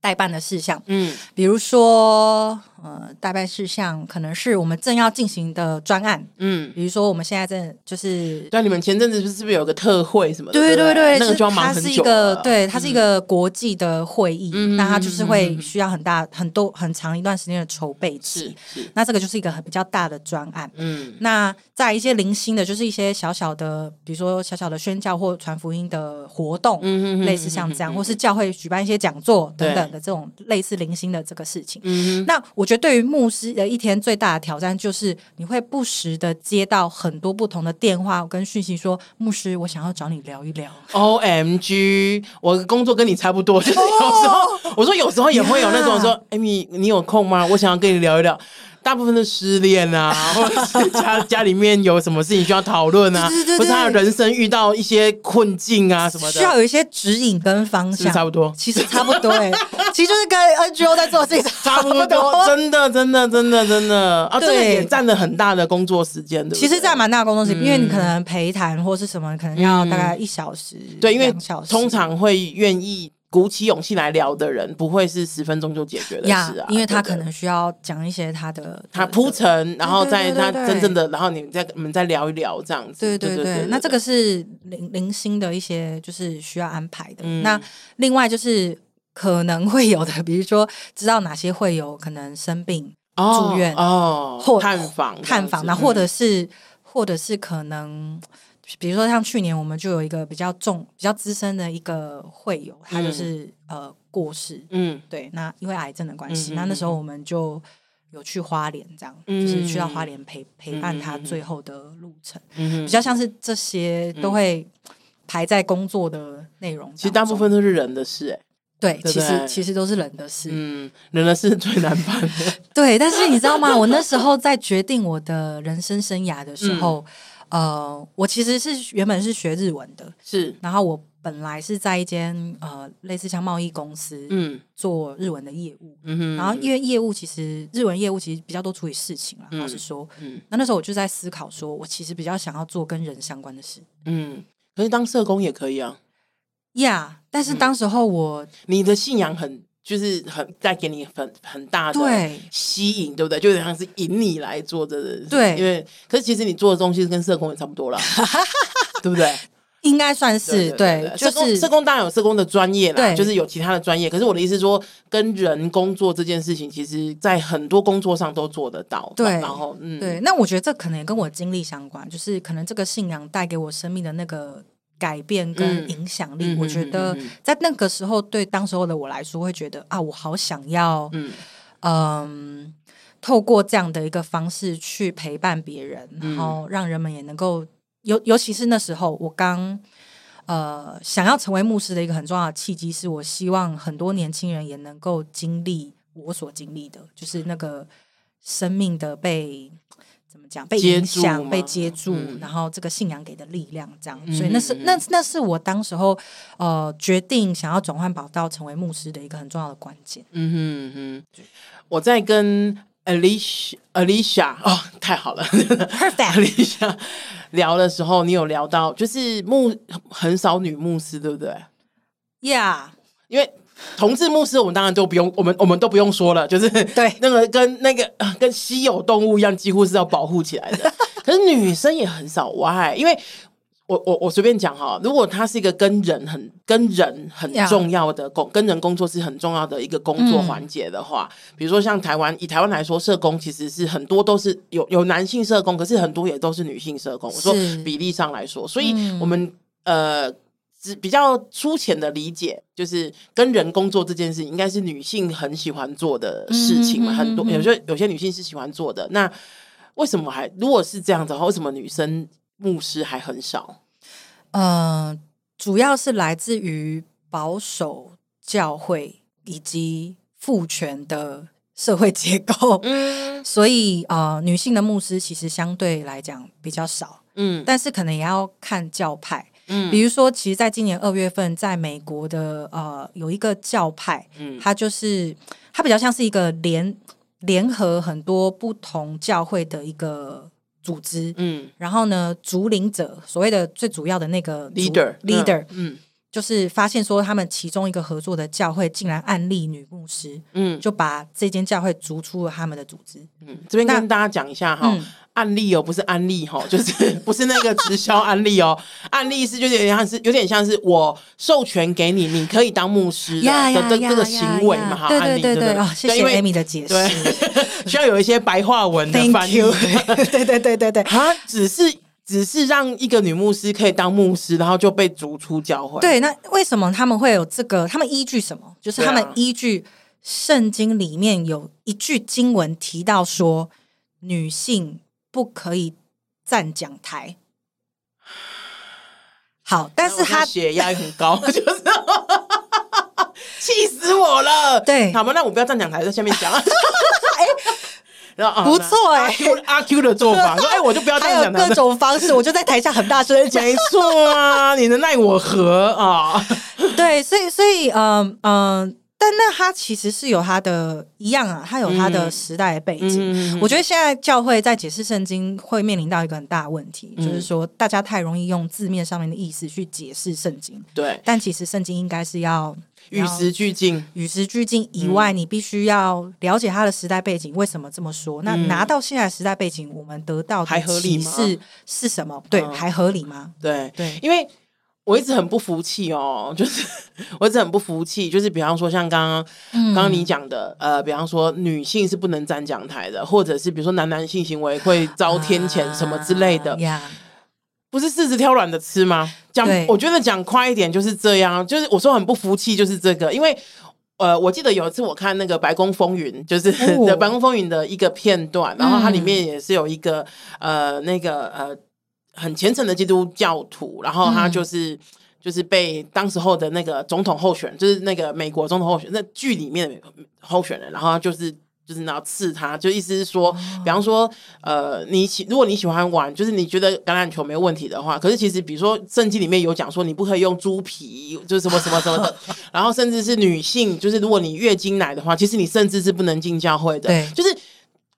代办的事项，嗯，比如说，呃，大概是像可能是我们正要进行的专案，嗯，比如说我们现在正就是，对，你们前阵子是不是有个特会什么的？对对对，那个就要忙很久。它是一个，对，它是一个国际的会议，那它就是会需要很大、很多、很长一段时间的筹备期。是，那这个就是一个很比较大的专案。嗯，那在一些零星的，就是一些小小的，比如说小小的宣教或传福音的活动，嗯，类似像这样，或是教会举办一些讲座等等。的这种类似零星的这个事情，嗯，那我觉得对于牧师的一天最大的挑战就是你会不时的接到很多不同的电话跟讯息，说牧师，我想要找你聊一聊。OMG，我的工作跟你差不多，就是有时候、oh! 我说有时候也会有那种说，艾米，你有空吗？我想要跟你聊一聊。大部分的失恋啊，或者是家家里面有什么事情需要讨论啊，或者他的人生遇到一些困境啊什么的，需要有一些指引跟方向，差不多，其实差不多哎、欸，其实就是跟 NGO 在做事情 差不多，真的真的真的真的。啊，这个也占了很大的工作时间的，其实占蛮大的工作时间，因为你可能陪谈或是什么，可能要大概一小时，对，因为通常会愿意。鼓起勇气来聊的人，不会是十分钟就解决的事啊，因为他可能需要讲一些他的他铺陈，然后在他真正的，然后你们再我们再聊一聊这样子。对对对，那这个是零零星的一些，就是需要安排的。那另外就是可能会有的，比如说知道哪些会有可能生病住院哦，或探访探访，那或者是或者是可能。比如说，像去年我们就有一个比较重、比较资深的一个会友，他就是、嗯、呃过世，嗯，对，那因为癌症的关系，嗯、那那时候我们就有去花莲，这样、嗯、就是去到花莲陪陪伴他最后的路程，嗯，比较像是这些都会排在工作的内容。其实大部分都是人的事、欸，哎，对，对对其实其实都是人的事，嗯，人的事最难办的，对。但是你知道吗？我那时候在决定我的人生生涯的时候。嗯呃，我其实是原本是学日文的，是，然后我本来是在一间呃类似像贸易公司，嗯，做日文的业务，嗯哼，然后因为业务其实日文业务其实比较多处理事情了，老实说，嗯，那那时候我就在思考，说我其实比较想要做跟人相关的事，嗯，可是当社工也可以啊，呀，但是当时候我你的信仰很。就是很带给你很很大的吸引，对，对不对？就像是引你来做这个，对，因为可是其实你做的东西跟社工也差不多了，对不对？应该算是对，就是社工，社工当然有社工的专业啦，对，就是有其他的专业。可是我的意思说，跟人工作这件事情，其实在很多工作上都做得到。对，然后嗯，对，那我觉得这可能也跟我经历相关，就是可能这个信仰带给我生命的那个。改变跟影响力，嗯、我觉得在那个时候，对当时候的我来说，会觉得啊，我好想要，嗯，嗯，透过这样的一个方式去陪伴别人，然后让人们也能够，尤尤其是那时候，我刚呃想要成为牧师的一个很重要的契机，是我希望很多年轻人也能够经历我所经历的，就是那个生命的被。被影响、被接住，嗯、然后这个信仰给的力量，这样，嗯、所以那是那那是我当时候呃决定想要转换跑道成为牧师的一个很重要的关键。嗯哼嗯哼，我在跟 Alicia Alicia 哦，太好了，Perfect。Alicia 聊的时候，你有聊到就是牧很少女牧师，对不对？Yeah，因为。同志牧师，我们当然都不用，我们我们都不用说了，就是对 那个跟那个跟稀有动物一样，几乎是要保护起来的。可是女生也很少哇，因为我我我随便讲哈，如果他是一个跟人很跟人很重要的工跟人工作是很重要的一个工作环节的话，嗯、比如说像台湾，以台湾来说，社工其实是很多都是有有男性社工，可是很多也都是女性社工。我说比例上来说，所以我们、嗯、呃。比较粗浅的理解，就是跟人工作这件事情，应该是女性很喜欢做的事情嘛。很多有些有些女性是喜欢做的。那为什么还如果是这样子的话，为什么女生牧师还很少？嗯、呃，主要是来自于保守教会以及父权的社会结构。嗯，所以呃，女性的牧师其实相对来讲比较少。嗯，但是可能也要看教派。嗯，比如说，其实，在今年二月份，在美国的呃，有一个教派，嗯，它就是它比较像是一个联联合很多不同教会的一个组织，嗯，然后呢，主领者所谓的最主要的那个 leader leader，嗯，就是发现说，他们其中一个合作的教会竟然案例女牧师，嗯，就把这间教会逐出了他们的组织。嗯，这边跟大家讲一下哈，案例哦，不是案例哈，就是 不是那个直销案例哦，案例是就是有点像是有点像是我授权给你，你可以当牧师的这这个行为嘛哈。对对对对，哦，谢谢 Amy 的解释，需要有一些白话文的翻译。对对对对对，啊只是。只是让一个女牧师可以当牧师，然后就被逐出教会。对，那为什么他们会有这个？他们依据什么？就是他们依据圣经里面有一句经文提到说，女性不可以站讲台。好，但是他血压很高，就是 气死我了。对，好吧，那我不要站讲台，在下面讲。不错哎、欸，阿 Q 的做法，说哎，我就不要这样讲。还有各种方式，我就在台下很大声讲。没错啊，你能奈我何啊？对，所以所以嗯嗯，但那他其实是有他的一样啊，他有他的时代的背景。嗯、我觉得现在教会在解释圣经会面临到一个很大的问题，嗯、就是说大家太容易用字面上面的意思去解释圣经。对，但其实圣经应该是要。与时俱进，与时俱进以外，你必须要了解他的时代背景。为什么这么说？那拿到现在的时代背景，我们得到还合理吗是是什么？对，还合理吗？对对，因为我一直很不服气哦，就是 我一直很不服气，就是比方说像刚刚刚刚你讲的，呃，比方说女性是不能站讲台的，或者是比如说男男性行为会遭天谴什么之类的。不是柿子挑软的吃吗？讲，我觉得讲快一点就是这样。就是我说很不服气，就是这个。因为呃，我记得有一次我看那个《白宫风云》，就是 《白宫风云》的一个片段，然后它里面也是有一个呃那个呃很虔诚的基督教徒，然后他就是、嗯、就是被当时候的那个总统候选人，就是那个美国总统候选，那剧里面的候选人，然后他就是。就是你要刺他，就意思是说，比方说，呃，你喜如果你喜欢玩，就是你觉得橄榄球没问题的话，可是其实比如说圣经里面有讲说，你不可以用猪皮，就是什么什么什么的，然后甚至是女性，就是如果你月经来的话，其实你甚至是不能进教会的，对，就是。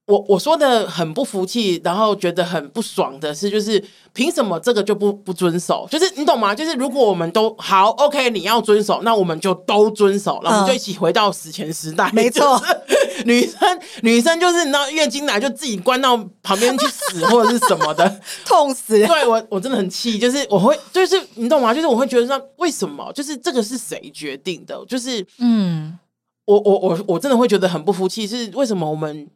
我我说的很不服气，然后觉得很不爽的是，就是凭什么这个就不不遵守？就是你懂吗？就是如果我们都好，OK，你要遵守，那我们就都遵守，然后我们就一起回到史前时代。没错，女生女生就是你知道月经来就自己关到旁边去死或者是什么的，痛死！对我我真的很气，就是我会就是你懂吗？就是我会觉得说，为什么？就是这个是谁决定的？就是嗯，我我我我真的会觉得很不服气，是为什么我们？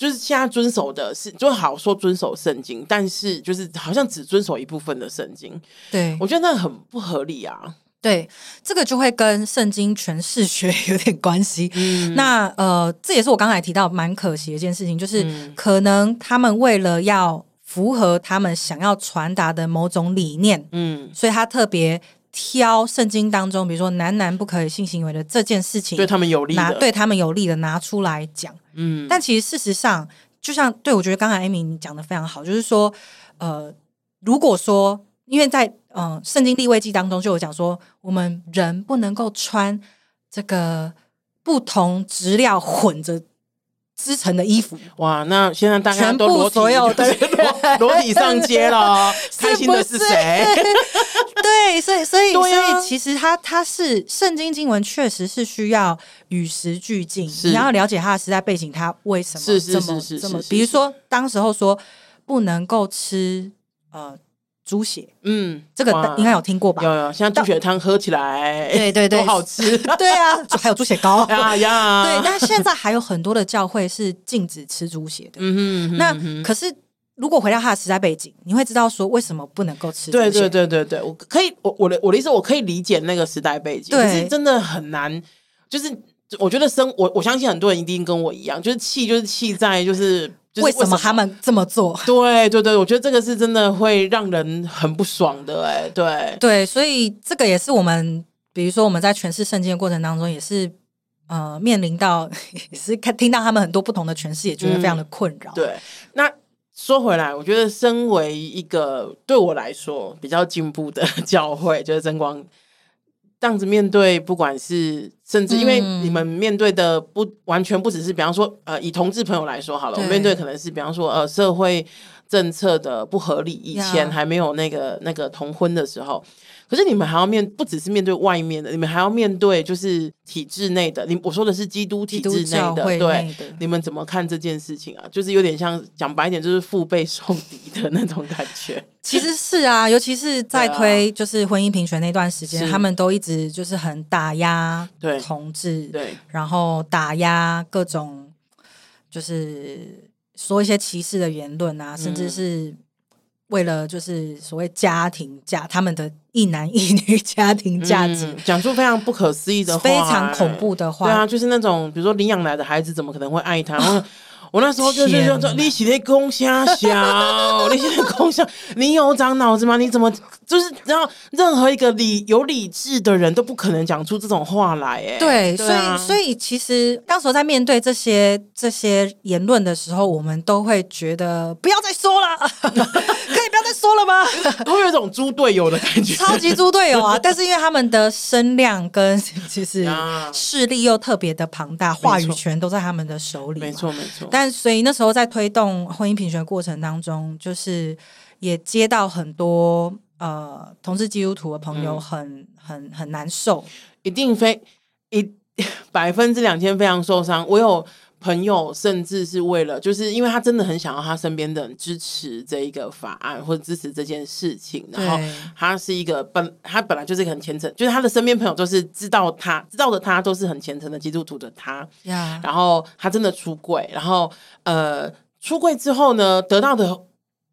就是现在遵守的是，就好说遵守圣经，但是就是好像只遵守一部分的圣经。对，我觉得那很不合理啊。对，这个就会跟圣经诠释学 有点关系。嗯，那呃，这也是我刚才提到蛮可惜的一件事情，就是可能他们为了要符合他们想要传达的某种理念，嗯，所以他特别。挑圣经当中，比如说男男不可以性行为的这件事情，对他们有利的，拿对他们有利的拿出来讲。嗯，但其实事实上，就像对我觉得刚才 Amy 你讲的非常好，就是说，呃，如果说因为在嗯、呃、圣经利未记当中就有讲说，我们人不能够穿这个不同质料混着。织成的衣服，哇！那现在大家都裸体，所有的裸，裸体上街了，开心的是谁？对，所以所以、啊、所以，其实他他是圣经经文，确实是需要与时俱进，是你要了解他的时代背景，他为什么这么这么？比如说，当时候说不能够吃呃。猪血，嗯，这个应该有听过吧？有有，像猪血汤喝起来，对对对，好吃。对啊，还有猪血糕 呀呀。对，但现在还有很多的教会是禁止吃猪血的。嗯哼，那可是如果回到他的时代背景，你会知道说为什么不能够吃猪血？对对对对对，我可以，我我的我的意思，我可以理解那个时代背景，可是真的很难。就是我觉得生我我相信很多人一定跟我一样，就是气就是气在就是。为什么他们这么做？对对对，我觉得这个是真的会让人很不爽的哎，对对，所以这个也是我们，比如说我们在诠释圣经的过程当中，也是呃面临到，也是看听到他们很多不同的诠释，也觉得非常的困扰。嗯。对，那说回来，我觉得身为一个对我来说比较进步的教会，就是真光。这样子面对，不管是甚至因为你们面对的不完全不只是，比方说呃，以同志朋友来说好了，我面对可能是比方说呃，社会政策的不合理，以前还没有那个那个同婚的时候，可是你们还要面，不只是面对外面的，你们还要面对就是体制内的。你我说的是基督体制内的，对的，你们怎么看这件事情啊？就是有点像讲白一点，就是腹背受敌的那种感觉。其实是啊，尤其是在推就是婚姻平权那段时间，他们都一直就是很打压同志，对，对，然后打压各种就是说一些歧视的言论啊，甚至是。为了就是所谓家庭价，他们的一男一女家庭价值，讲、嗯、出非常不可思议的话，非常恐怖的话。对啊，就是那种比如说领养来的孩子，怎么可能会爱他？我那时候就是说，说你是在讲啥小，你是在讲啥？你有长脑子吗？你怎么就是然后任何一个理有理智的人都不可能讲出这种话来？哎，对，所以所以其实当时在面对这些这些言论的时候，我们都会觉得不要再说了，可以不要再说了吗？会有一种猪队友的感觉，超级猪队友啊！但是因为他们的声量跟其实势力又特别的庞大，话语权都在他们的手里，没错没错。但所以那时候在推动婚姻平权过程当中，就是也接到很多呃同志基督徒的朋友很，很很很难受，一定非一 百分之两千非常受伤。我有。朋友甚至是为了，就是因为他真的很想要他身边的人支持这一个法案或者支持这件事情，然后他是一个本他本来就是一个很虔诚，就是他的身边朋友都是知道他知道的他都是很虔诚的基督徒的他.然后他真的出柜，然后呃出柜之后呢，得到的。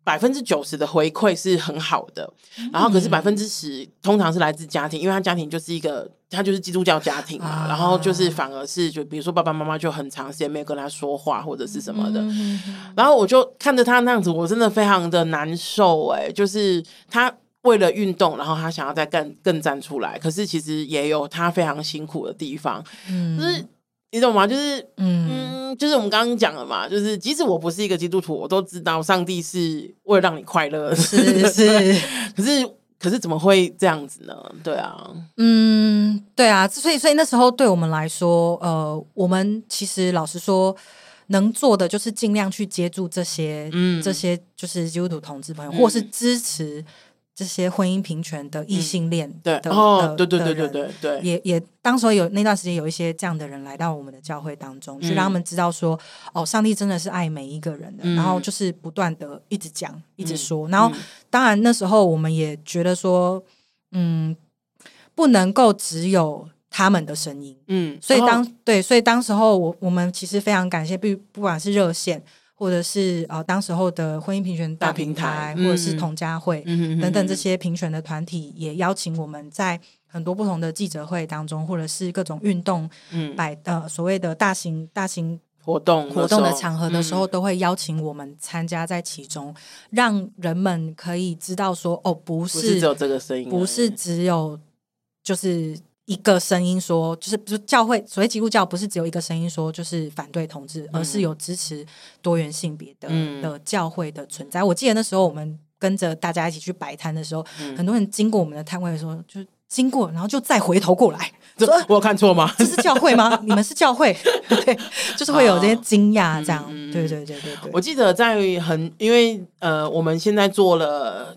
百分之九十的回馈是很好的，然后可是百分之十通常是来自家庭，因为他家庭就是一个，他就是基督教家庭嘛，啊、然后就是反而是就比如说爸爸妈妈就很长时间没有跟他说话或者是什么的，嗯、然后我就看着他那样子，我真的非常的难受哎，就是他为了运动，然后他想要再更更站出来，可是其实也有他非常辛苦的地方，嗯，就是。你懂吗？就是，嗯，嗯，就是我们刚刚讲了嘛，就是即使我不是一个基督徒，我都知道上帝是为了让你快乐，是是。可是，可是怎么会这样子呢？对啊，嗯，对啊，所以，所以那时候对我们来说，呃，我们其实老实说，能做的就是尽量去接住这些，嗯，这些就是基督徒同志朋友，嗯、或是支持。这些婚姻平权的异性恋的，对哦，对对对对对对，也也当时有那段时间有一些这样的人来到我们的教会当中，去让他们知道说，哦，上帝真的是爱每一个人的，然后就是不断的一直讲，一直说，然后当然那时候我们也觉得说，嗯，不能够只有他们的声音，嗯，所以当对，所以当时候我我们其实非常感谢，不不管是热线。或者是呃，当时候的婚姻平权大平台，平台或者是同家会、嗯、等等这些平权的团体，也邀请我们在很多不同的记者会当中，或者是各种运动摆、嗯、呃所谓的大型大型活动活动的场合的时候，都会邀请我们参加在其中，让人们可以知道说，哦，不是，不是只有这个声音，不是只有就是。一个声音说，就是不是教会所谓基督教不是只有一个声音说，就是反对同志，而是有支持多元性别的、嗯、的教会的存在。我记得那时候我们跟着大家一起去摆摊的时候，嗯、很多人经过我们的摊位的时候，就经过，然后就再回头过来，说我有看错吗？这是教会吗？你们是教会？对，就是会有这些惊讶，这样。嗯、对对对对对。我记得在很，因为呃，我们现在做了。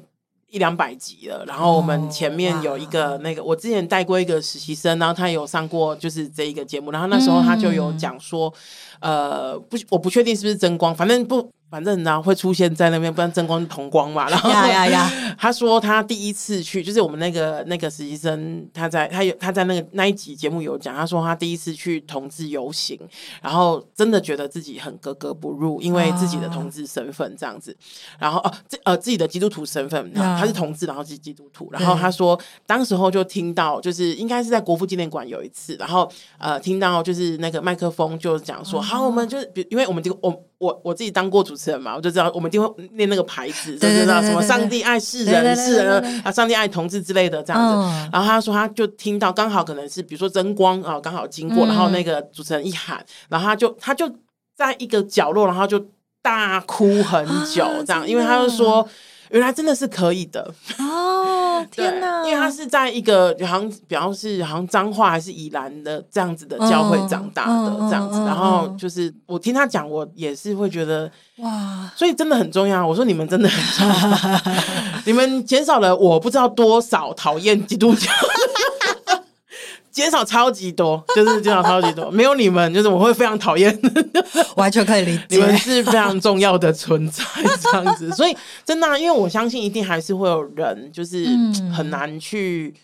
一两百集了，然后我们前面有一个那个，我之前带过一个实习生，然后他有上过就是这一个节目，然后那时候他就有讲说，呃，不，我不确定是不是真光，反正不。反正然后会出现在那边，不然争光是同光嘛。然后呀呀呀，他说他第一次去，就是我们那个那个实习生，他在他有他在那个那一集节目有讲，他说他第一次去同志游行，然后真的觉得自己很格格不入，因为自己的同志身份这样子。然后哦，这呃自己的基督徒身份，他是同志，然后是基督徒。然后他说，当时候就听到，就是应该是在国父纪念馆有一次，然后呃听到就是那个麦克风就讲说，好，我们就是比因为我们这个我。我我自己当过主持人嘛，我就知道我们一定会念那个牌子，就知道什么上帝爱世人，世人啊，上帝爱同志之类的这样子。然后他说他就听到刚好可能是比如说争光啊，刚好经过，然后那个主持人一喊，然后他就他就在一个角落，然后就大哭很久这样，因为他就说原来真的是可以的哦。哦，天哪！因为他是在一个好像比方是好像彰化还是宜兰的这样子的教会长大的这样子，然后就是我听他讲，我也是会觉得哇，所以真的很重要。我说你们真的很重要，你们减少了我不知道多少讨厌基督教。减少超级多，就是减少超级多。没有你们，就是我会非常讨厌。完全可以理解，你们是非常重要的存在，这样子。所以真的、啊，因为我相信一定还是会有人，就是很难去，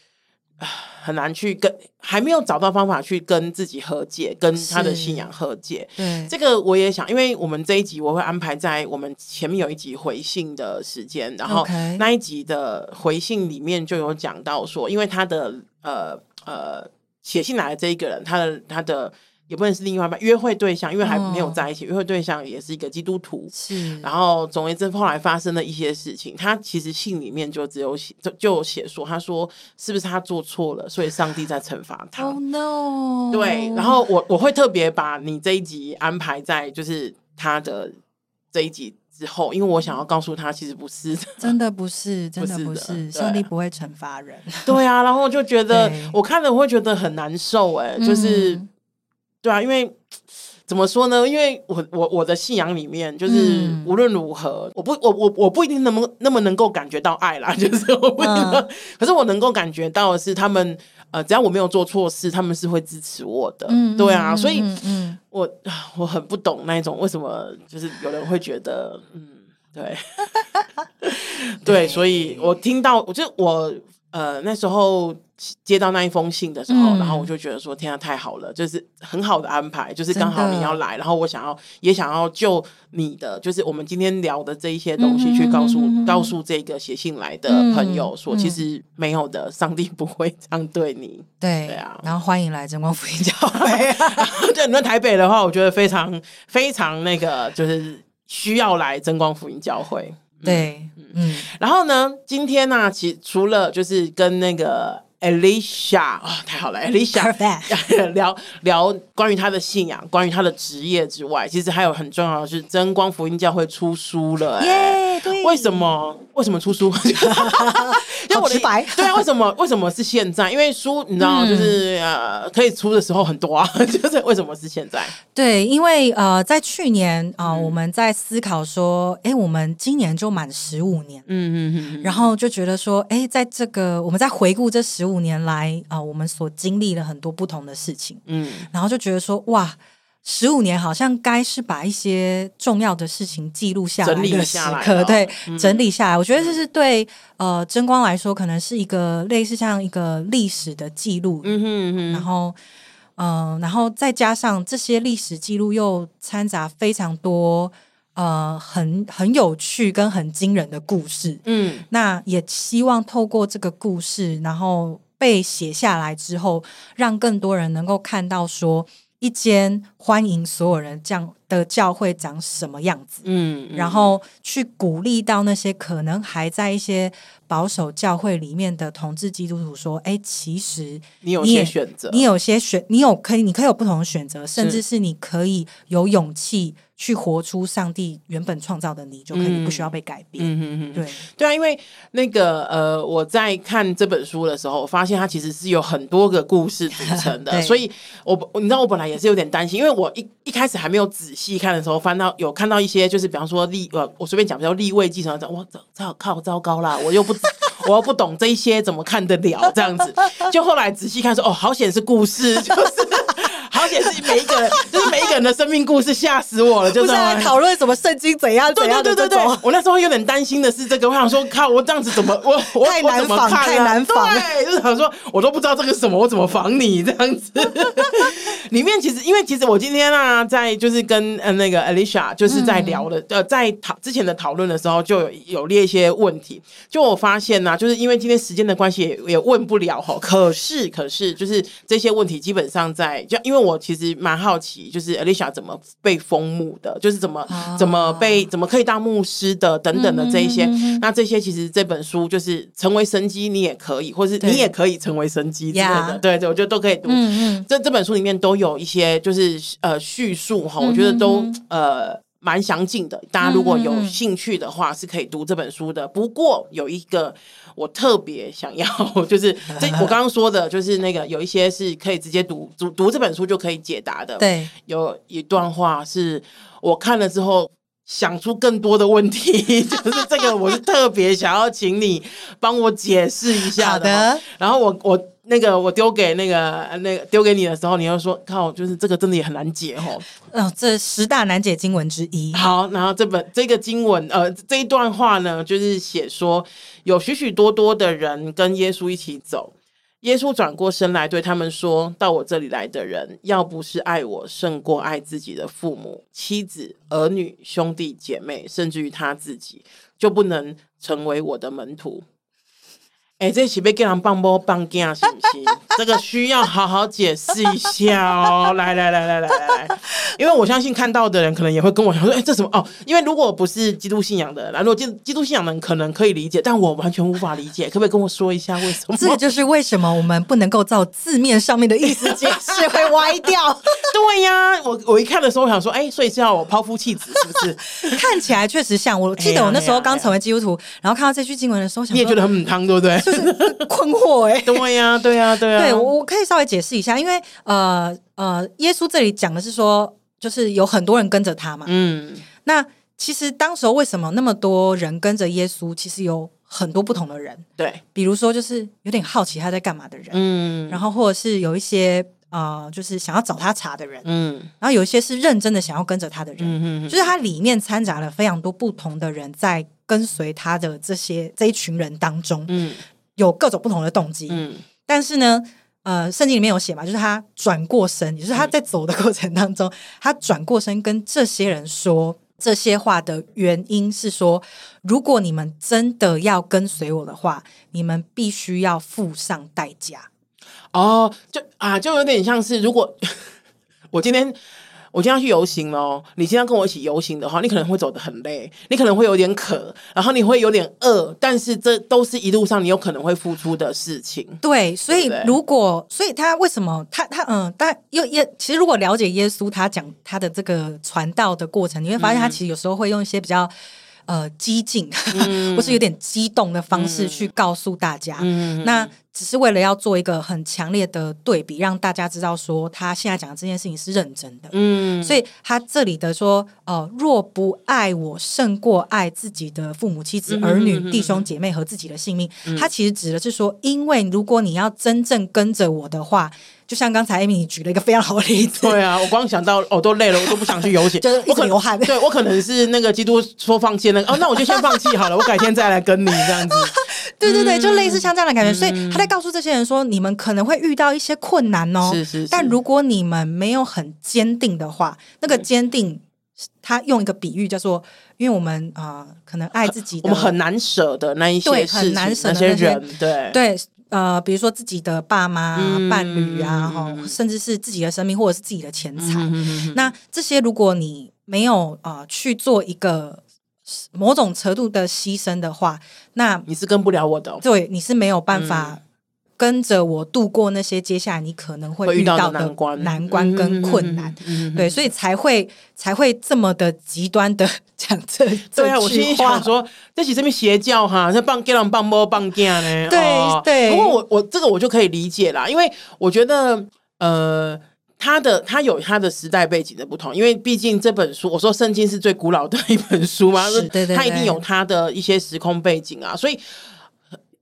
嗯、很难去跟还没有找到方法去跟自己和解，跟他的信仰和解。对，这个我也想，因为我们这一集我会安排在我们前面有一集回信的时间，然后那一集的回信里面就有讲到说，因为他的呃呃。写信来的这一个人，他的他的也不能是另外一半约会对象，因为还没有在一起。哦、约会对象也是一个基督徒，是。然后总而言之，后来发生了一些事情，他其实信里面就只有写，就就写说，他说是不是他做错了，所以上帝在惩罚他。Oh no！对，然后我我会特别把你这一集安排在就是他的这一集。之后，因为我想要告诉他，其实不是真的，不是真的，不是上帝不会惩罚人。对啊，然后我就觉得，我看了我会觉得很难受，哎，就是对啊，因为怎么说呢？因为我我我的信仰里面，就是无论如何，我不我我我不一定那么那么能够感觉到爱啦，就是我不一定，可是我能够感觉到的是他们。呃，只要我没有做错事，他们是会支持我的。嗯，对啊，所以，嗯，我我很不懂那一种为什么，就是有人会觉得，嗯，对，对，所以我听到，我就我呃那时候。接到那一封信的时候，嗯、然后我就觉得说：“天啊，太好了，就是很好的安排，就是刚好你要来，然后我想要也想要就你的，就是我们今天聊的这一些东西，去告诉、嗯、告诉这个写信来的朋友说，嗯、其实没有的，上帝不会这样对你。对”对啊，然后欢迎来真光福音教会。对，你在台北的话，我觉得非常非常那个，就是需要来真光福音教会。对，嗯，嗯然后呢，今天呢、啊，其实除了就是跟那个。Alicia 哦，太好了，Alicia。聊聊关于他的信仰，关于他的职业之外，其实还有很重要的是，真光福音教会出书了，耶！对，为什么？为什么出书？因为我的白对啊，为什么？为什么是现在？因为书你知道，就是、嗯、呃，可以出的时候很多啊，就是为什么是现在？对，因为呃，在去年啊、呃，我们在思考说，哎，我们今年就满十五年，嗯嗯嗯，然后就觉得说，哎，在这个我们在回顾这十五。五年来啊、呃，我们所经历了很多不同的事情，嗯，然后就觉得说，哇，十五年好像该是把一些重要的事情记录下来的时刻，整理下来，对，嗯、整理下来。我觉得这是对呃真光来说，可能是一个类似像一个历史的记录，嗯哼然后嗯、呃，然后再加上这些历史记录又掺杂非常多。呃，很很有趣跟很惊人的故事，嗯，那也希望透过这个故事，然后被写下来之后，让更多人能够看到说，一间欢迎所有人这样的教会长什么样子，嗯，嗯，然后去鼓励到那些可能还在一些保守教会里面的同志基督徒说，哎，其实你有些选择，你有些选，你有可以，你可以有不同的选择，甚至是。你可以有勇气。去活出上帝原本创造的你，就可以不需要被改变。嗯嗯嗯，对。对啊，因为那个呃，我在看这本书的时候，我发现它其实是有很多个故事组成的，对。所以我你知道我本来也是有点担心，因为我一一开始还没有仔细看的时候，翻到有看到一些就是比方说立呃，我随便讲，比较立位继承者，哇，糟糟靠糟糕啦，我又不 我又不懂这一些怎么看得了这样子，就后来仔细看说，哦，好显是故事，就是。而且是每一个人，就是每一个人的生命故事，吓死我了！就是在讨论什么圣经怎样怎样的这种。我那时候有点担心的是这个，我想说，靠，我这样子怎么我我 太难防，太难防。对，就是想说，我都不知道这个是什么，我怎么防你这样子？里面其实，因为其实我今天啊，在就是跟呃那个 Alicia 就是在聊的，呃，在讨之前的讨论的时候，就有有列一些问题。就我发现呢，就是因为今天时间的关系，也也问不了哈。可是，可是，就是这些问题基本上在，就因为我。其实蛮好奇，就是 Alicia 怎么被封牧的，就是怎么、oh. 怎么被怎么可以当牧师的等等的这一些。Mm hmm. 那这些其实这本书就是成为神机，你也可以，或是你也可以成为神机之类的。对对，我觉得都可以读。Mm hmm. 这这本书里面都有一些就是呃叙述哈，我觉得都呃。蛮详尽的。大家如果有兴趣的话，是可以读这本书的。不过有一个我特别想要，就是这我刚刚说的，就是那个有一些是可以直接读读读这本书就可以解答的。对，有一段话是我看了之后。想出更多的问题，就是这个，我是特别想要请你帮我解释一下的。好的。然后我我那个我丢给那个那个丢给你的时候，你又说靠，就是这个真的也很难解哦。嗯、呃，这十大难解经文之一。好，然后这本这个经文呃这一段话呢，就是写说有许许多多的人跟耶稣一起走。耶稣转过身来对他们说：“到我这里来的人，要不是爱我胜过爱自己的父母、妻子、儿女、兄弟姐妹，甚至于他自己，就不能成为我的门徒。”哎，这岂被给人棒波棒架是不是？这个需要好好解释一下哦。来来来来来来，因为我相信看到的人可能也会跟我讲说：“哎，这什么？”哦，因为如果不是基督信仰的人，如果基基督信仰的人可能可以理解，但我完全无法理解。可不可以跟我说一下为什么？这就是为什么我们不能够照字面上面的意思解释，会歪掉。对呀，我我一看的时候我想说：“哎，所以是要我抛夫弃子是不是？”看起来确实像。我记得我那时候刚成为基督徒，然后看到这句经文的时候，你也觉得很母汤，对不对？就是困惑哎、欸，对呀，对呀，对呀。对，我我可以稍微解释一下，因为呃呃，耶稣这里讲的是说，就是有很多人跟着他嘛。嗯，那其实当时候为什么那么多人跟着耶稣？其实有很多不同的人。对，比如说就是有点好奇他在干嘛的人，嗯，然后或者是有一些呃，就是想要找他查的人，嗯，然后有一些是认真的想要跟着他的人，嗯嗯，就是他里面掺杂了非常多不同的人在。跟随他的这些这一群人当中，嗯，有各种不同的动机，嗯，但是呢，呃，圣经里面有写嘛，就是他转过身，也就是他在走的过程当中，嗯，他转过身跟这些人说这些话的原因是说，如果你们真的要跟随我的话，你们必须要付上代价。哦，就啊，就有点像是如果 我今天。我今天要去游行喽，你今天跟我一起游行的话，你可能会走得很累，你可能会有点渴，然后你会有点饿，但是这都是一路上你有可能会付出的事情。对，所以如果，所以他为什么他他嗯，但又耶，其实如果了解耶稣，他讲他的这个传道的过程，你会发现他其实有时候会用一些比较。呃，激进，或是有点激动的方式去告诉大家，嗯、那只是为了要做一个很强烈的对比，让大家知道说他现在讲的这件事情是认真的。嗯，所以他这里的说，呃，若不爱我胜过爱自己的父母、妻子、儿女、弟兄姐妹和自己的性命，嗯、他其实指的是说，因为如果你要真正跟着我的话。就像刚才 Amy 你举了一个非常好的例子，对啊，我光想到哦都累了，我都不想去游行，就是一直流汗。对，我可能是那个基督说放弃那个哦，那我就先放弃好了，我改天再来跟你这样子。对对对，就类似像这样的感觉，嗯、所以他在告诉这些人说，你们可能会遇到一些困难哦，是是是，但如果你们没有很坚定的话，那个坚定，他用一个比喻叫做，因为我们啊、呃，可能爱自己的，我们很难舍的那一些事情，很难舍的那些人，对对。呃，比如说自己的爸妈、伴侣啊，哈，甚至是自己的生命或者是自己的钱财，嗯、那这些如果你没有啊、呃、去做一个某种程度的牺牲的话，那你是跟不了我的、哦，对，你是没有办法跟着我度过那些接下来你可能会遇到的难关、难关跟困难，对，所以才会才会这么的极端的 讲这对啊，我心里想说。这是什么邪教哈？这棒给人棒波棒架呢？对对。不过我我这个我就可以理解啦，因为我觉得呃，他的他有他的时代背景的不同，因为毕竟这本书，我说圣经是最古老的一本书嘛，是对对，他一定有他的一些时空背景啊，所以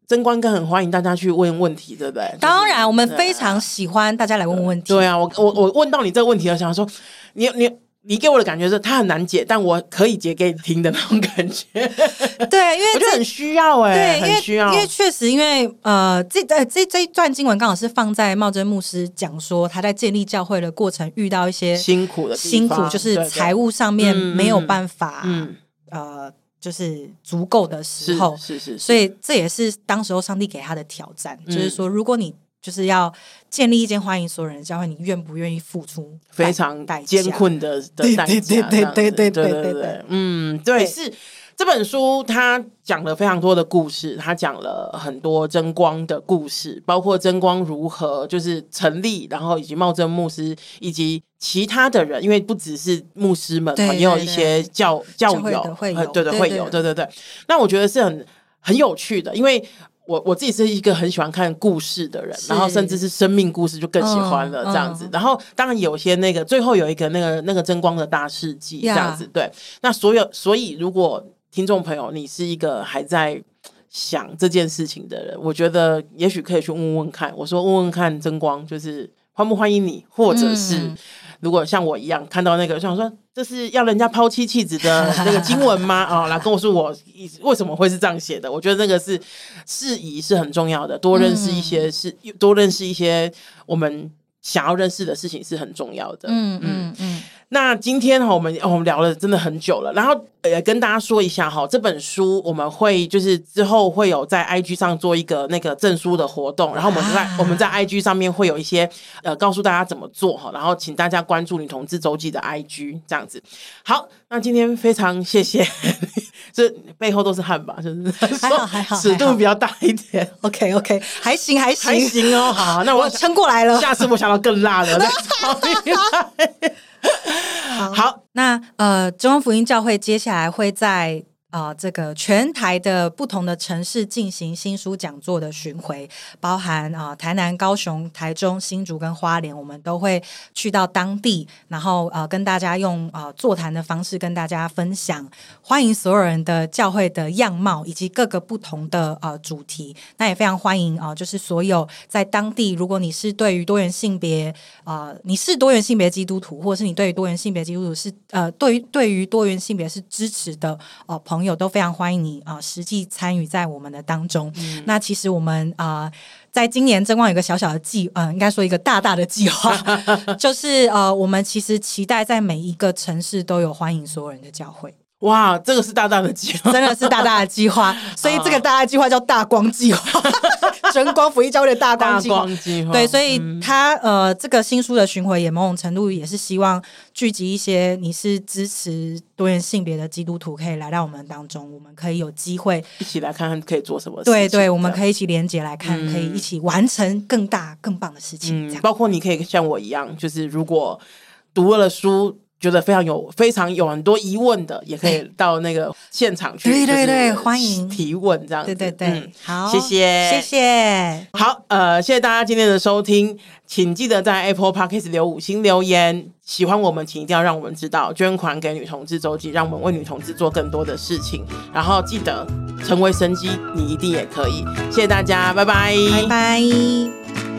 真光哥很欢迎大家去问问题，对不对？当然，我们非常喜欢大家来问问题。对，对啊，我我我问到你这个问题了，想说你你。你给我的感觉是，它很难解，但我可以解给你听的那种感觉。对，因为 我觉得很需要哎、欸，对，很需要。因为确实，因为呃，这呃这这一段经文刚好是放在茂真牧师讲说他在建立教会的过程遇到一些辛苦的辛苦，就是财务上面没有办法，嗯，呃，就是足够的时候，是是，所以这也是当时候上帝给他的挑战，嗯、就是说，如果你。就是要建立一间欢迎所有人的教会，你愿不愿意付出非常艰困的的代价？对对对对对对对对对，嗯，对，是这本书它讲了非常多的故事，它讲了很多真光的故事，包括真光如何就是成立，然后以及茂真牧师以及其他的人，因为不只是牧师们，也有一些教教友，会对对会有，对对对。那我觉得是很很有趣的，因为。我我自己是一个很喜欢看故事的人，然后甚至是生命故事就更喜欢了这样子。嗯嗯、然后当然有些那个最后有一个那个那个争光的大事记这样子。对，那所有所以如果听众朋友你是一个还在想这件事情的人，我觉得也许可以去问问看。我说问问看真光就是欢不欢迎你，或者是。嗯如果像我一样看到那个，想说这是要人家抛妻弃子的那个经文吗？啊、哦，来跟我说我为什么会是这样写的？我觉得那个是事宜是很重要的，多认识一些是、嗯、多认识一些我们想要认识的事情是很重要的。嗯嗯嗯。嗯那今天哈，我们我们聊了真的很久了，然后呃跟大家说一下哈，这本书我们会就是之后会有在 IG 上做一个那个证书的活动，然后我们在、啊、我们在 IG 上面会有一些呃告诉大家怎么做哈，然后请大家关注女同志周记的 IG 这样子。好，那今天非常谢谢，这背后都是汗吧，就是还好还好，尺度比较大一点。OK OK，还行还行还行哦，好，那我撑过来了，下次我想到更辣的。好，好，那呃，中央福音教会接下来会在。啊、这个全台的不同的城市进行新书讲座的巡回，包含啊、台南、高雄、台中、新竹跟花莲，我们都会去到当地，然后呃跟大家用啊、座谈的方式跟大家分享，欢迎所有人的教会的样貌以及各个不同的呃主题。那也非常欢迎啊、就是所有在当地，如果你是对于多元性别啊、你是多元性别基督徒，或者是你对于多元性别基督徒是呃对于对于多元性别是支持的哦朋友。有都非常欢迎你啊、呃，实际参与在我们的当中。嗯、那其实我们啊、呃，在今年真光有个小小的计，嗯、呃，应该说一个大大的计划，就是呃，我们其实期待在每一个城市都有欢迎所有人的教会。哇，这个是大大的计划，真的是大大的计划，所以这个大计划叫大光计划，真光福一教会的大光计划。对，所以他呃，这个新书的巡回也某种程度也是希望聚集一些你是支持多元性别的基督徒，可以来到我们当中，我们可以有机会一起来看看可以做什么事。对对，我们可以一起连接来看，可以一起完成更大更棒的事情。包括你可以像我一样，就是如果读了书。觉得非常有非常有很多疑问的，也可以到那个现场去，对对对，欢迎。提问这样子，对对对，嗯、好，谢谢。谢谢，好，呃，谢谢大家今天的收听，请记得在 Apple Podcast 留五星留言，喜欢我们，请一定要让我们知道，捐款给女同志周记，让我们为女同志做更多的事情，然后记得成为生机，你一定也可以，谢谢大家，拜拜，拜拜。